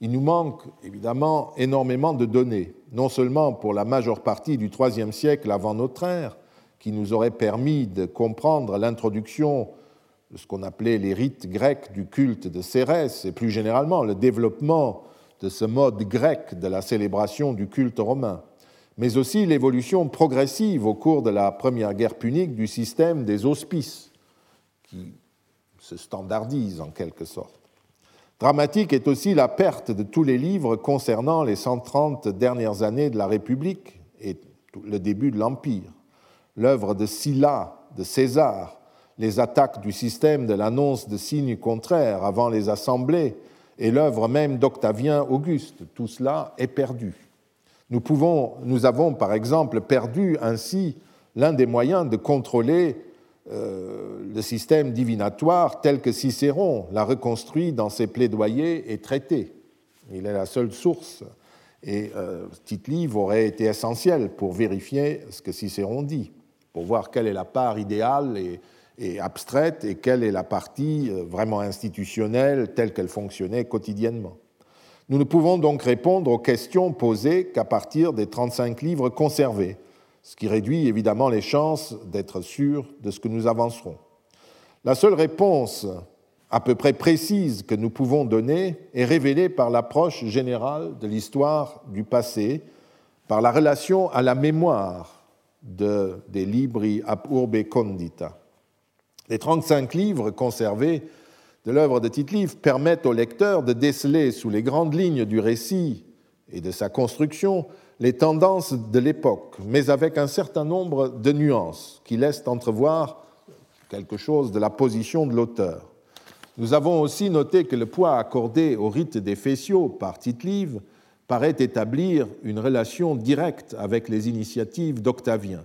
Il nous manque évidemment énormément de données, non seulement pour la majeure partie du IIIe siècle avant notre ère, qui nous aurait permis de comprendre l'introduction de ce qu'on appelait les rites grecs du culte de Cérès et plus généralement le développement de ce mode grec de la célébration du culte romain mais aussi l'évolution progressive au cours de la première guerre punique du système des hospices, qui se standardise en quelque sorte. Dramatique est aussi la perte de tous les livres concernant les 130 dernières années de la République et le début de l'Empire. L'œuvre de Sylla, de César, les attaques du système de l'annonce de signes contraires avant les assemblées et l'œuvre même d'Octavien Auguste, tout cela est perdu. Nous, nous avons par exemple perdu ainsi l'un des moyens de contrôler euh, le système divinatoire tel que Cicéron l'a reconstruit dans ses plaidoyers et traités. Il est la seule source. Et euh, Tite-Livre aurait été essentiel pour vérifier ce que Cicéron dit, pour voir quelle est la part idéale et, et abstraite et quelle est la partie euh, vraiment institutionnelle telle qu'elle fonctionnait quotidiennement. Nous ne pouvons donc répondre aux questions posées qu'à partir des 35 livres conservés, ce qui réduit évidemment les chances d'être sûr de ce que nous avancerons. La seule réponse à peu près précise que nous pouvons donner est révélée par l'approche générale de l'histoire du passé, par la relation à la mémoire de, des libri ab urbe condita. Les 35 livres conservés de l'œuvre de Tite-Live permettent au lecteur de déceler sous les grandes lignes du récit et de sa construction les tendances de l'époque, mais avec un certain nombre de nuances qui laissent entrevoir quelque chose de la position de l'auteur. Nous avons aussi noté que le poids accordé au rite des Fessiaux par Tite-Live paraît établir une relation directe avec les initiatives d'Octavien.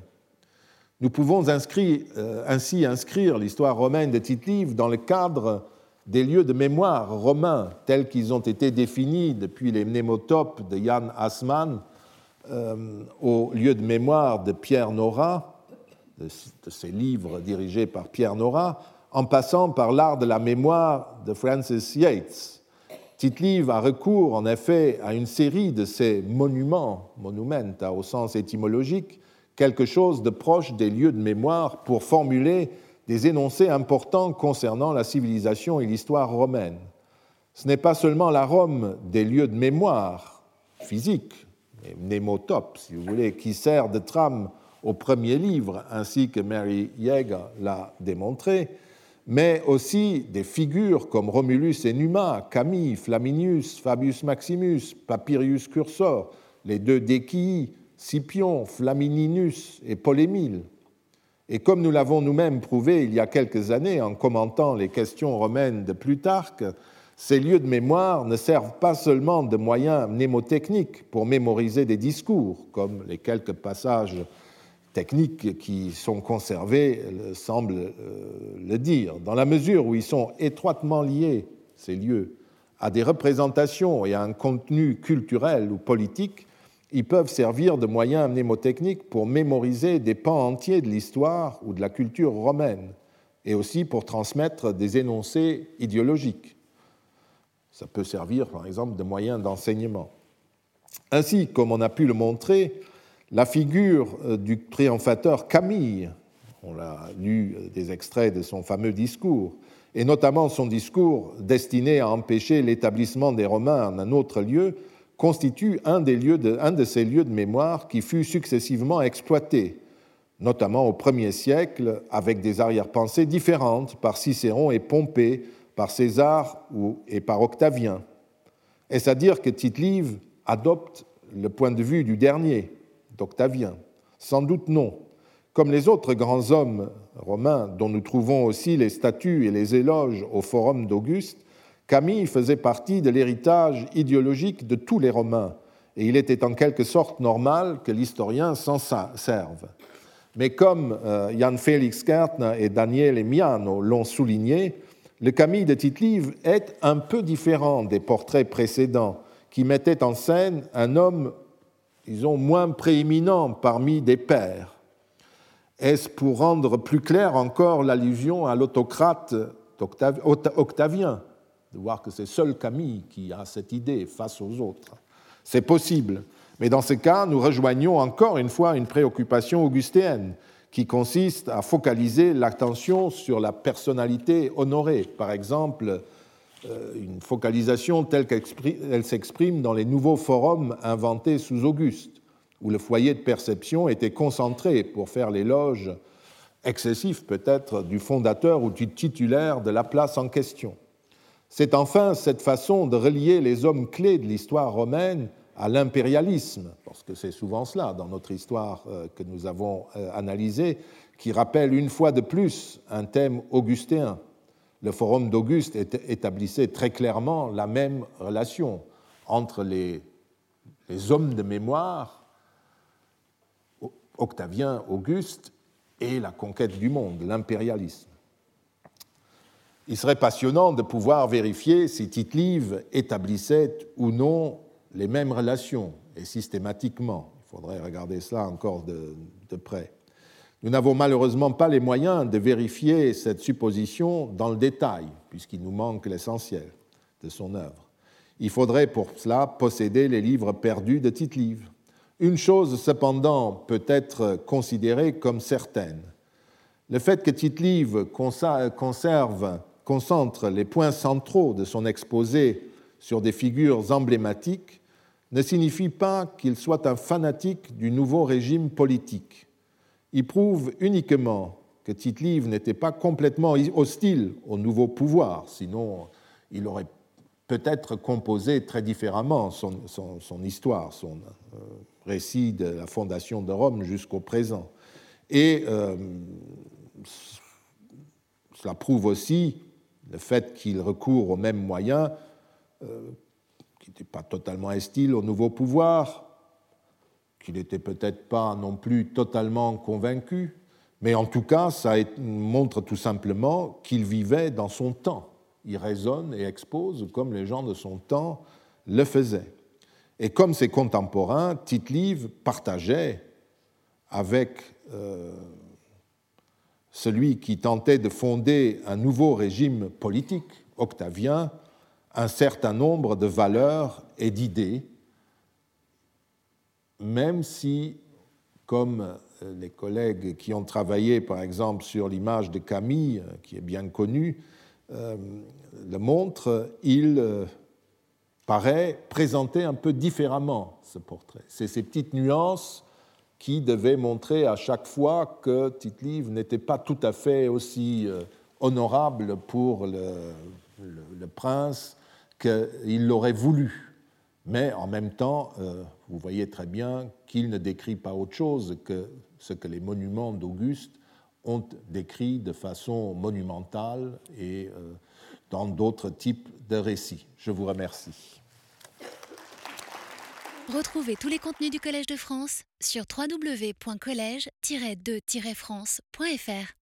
Nous pouvons euh, ainsi inscrire l'histoire romaine de Tite-Live dans le cadre des lieux de mémoire romains tels qu'ils ont été définis depuis les mnémotopes de Jan Assmann euh, aux lieux de mémoire de Pierre Nora, de, ces livres dirigés par Pierre Nora, en passant par l'art de la mémoire de Francis Yates. Tite-Live a recours en effet à une série de ces monuments, monumenta au sens étymologique, quelque chose de proche des lieux de mémoire pour formuler des énoncés importants concernant la civilisation et l'histoire romaine. Ce n'est pas seulement la Rome des lieux de mémoire physique, mnémotope, si vous voulez, qui sert de trame au premier livre, ainsi que Mary Yeager l'a démontré, mais aussi des figures comme Romulus et Numa, Camille, Flaminius, Fabius Maximus, Papirius Cursor, les deux Déquii, Scipion, Flamininus et Polémile. Et comme nous l'avons nous-mêmes prouvé il y a quelques années en commentant les questions romaines de Plutarque, ces lieux de mémoire ne servent pas seulement de moyens mnémotechniques pour mémoriser des discours, comme les quelques passages techniques qui sont conservés semblent euh, le dire, dans la mesure où ils sont étroitement liés, ces lieux, à des représentations et à un contenu culturel ou politique, ils peuvent servir de moyens mnémotechniques pour mémoriser des pans entiers de l'histoire ou de la culture romaine, et aussi pour transmettre des énoncés idéologiques. Ça peut servir, par exemple, de moyen d'enseignement. Ainsi, comme on a pu le montrer, la figure euh, du triomphateur Camille, on a lu euh, des extraits de son fameux discours, et notamment son discours destiné à empêcher l'établissement des Romains en un autre lieu, constitue un, des lieux de, ces lieux de mémoire qui fut successivement exploité, notamment au premier siècle, avec des arrière-pensées différentes par Cicéron et Pompée, par César et par Octavien. Est-ce à dire que Tite-Live adopte le point de vue du dernier, d'Octavien? Sans doute non. Comme les autres grands hommes romains, dont nous trouvons aussi les statuts et les éloges au Forum d'Auguste, Camille faisait partie de l'héritage idéologique de tous les Romains, et il était en quelque sorte normal que l'historien s'en serve. Mais comme euh, Jan Felix Kertner et Daniel Miano l'ont souligné, le Camille de tite est un peu différent des portraits précédents qui mettaient en scène un homme, disons, moins prééminent parmi des pères. Est-ce pour rendre plus clair encore l'allusion à l'autocrate Octavien, de voir que c'est seul Camille qui a cette idée face aux autres? C'est possible, mais dans ce cas, nous rejoignons encore une fois une préoccupation augustéenne qui consiste à focaliser l'attention sur la personnalité honorée. Par exemple, euh, une focalisation telle qu'elle s'exprime dans les nouveaux forums inventés sous Auguste, où le foyer de perception était concentré pour faire l'éloge excessif peut-être du fondateur ou du titulaire de la place en question. C'est enfin cette façon de relier les hommes clés de l'histoire romaine à l'impérialisme, parce que c'est souvent cela dans notre histoire euh, que nous avons euh, analysée, qui rappelle une fois de plus un thème augustéen. Le forum d'Auguste établissait très clairement la même relation entre les, hommes de mémoire, Octavien, Auguste, et la conquête du monde, l'impérialisme. Il serait passionnant de pouvoir vérifier si Tite-Live établissait ou non les mêmes relations et systématiquement. Il faudrait regarder cela encore de, près. Nous n'avons malheureusement pas les moyens de vérifier cette supposition dans le détail, puisqu'il nous manque l'essentiel de son œuvre. Il faudrait pour cela posséder les livres perdus de Tite-Live. Une chose cependant peut être considérée comme certaine. Le fait que Tite-Live conserve, concentre les points centraux de son exposé sur des figures emblématiques ne signifie pas qu'il soit un fanatique du nouveau régime politique. Il prouve uniquement que Tite-Live n'était pas complètement hostile au nouveau pouvoir, sinon il aurait peut-être composé très différemment son, histoire, son euh, récit de la fondation de Rome jusqu'au présent. Et euh, cela prouve aussi le fait qu'il recourt aux mêmes moyens euh, qui n'était pas totalement hostile au nouveau pouvoir, qu'il n'était peut-être pas non plus totalement convaincu, mais en tout cas, ça montre tout simplement qu'il vivait dans son temps. Il raisonne et expose comme les gens de son temps le faisaient. Et comme ses contemporains, Tite-Live partageait avec euh, celui qui tentait de fonder un nouveau régime politique, Octavien, un certain nombre de valeurs et d'idées, même si, comme les collègues qui ont travaillé par exemple sur l'image de Camille, qui est bien connue, euh, le montrent, il euh, paraît présenter un peu différemment ce portrait. C'est ces petites nuances qui devaient montrer à chaque fois que Tite-Live n'était pas tout à fait aussi euh, honorable pour le prince qu'il l'aurait voulu. Mais en même temps, euh, vous voyez très bien qu'il ne décrit pas autre chose que ce que les monuments d'Auguste ont décrit de façon monumentale et euh, dans d'autres types de récits. Je vous remercie. Retrouvez tous les contenus du Collège de France sur www.colège-2-france.fr.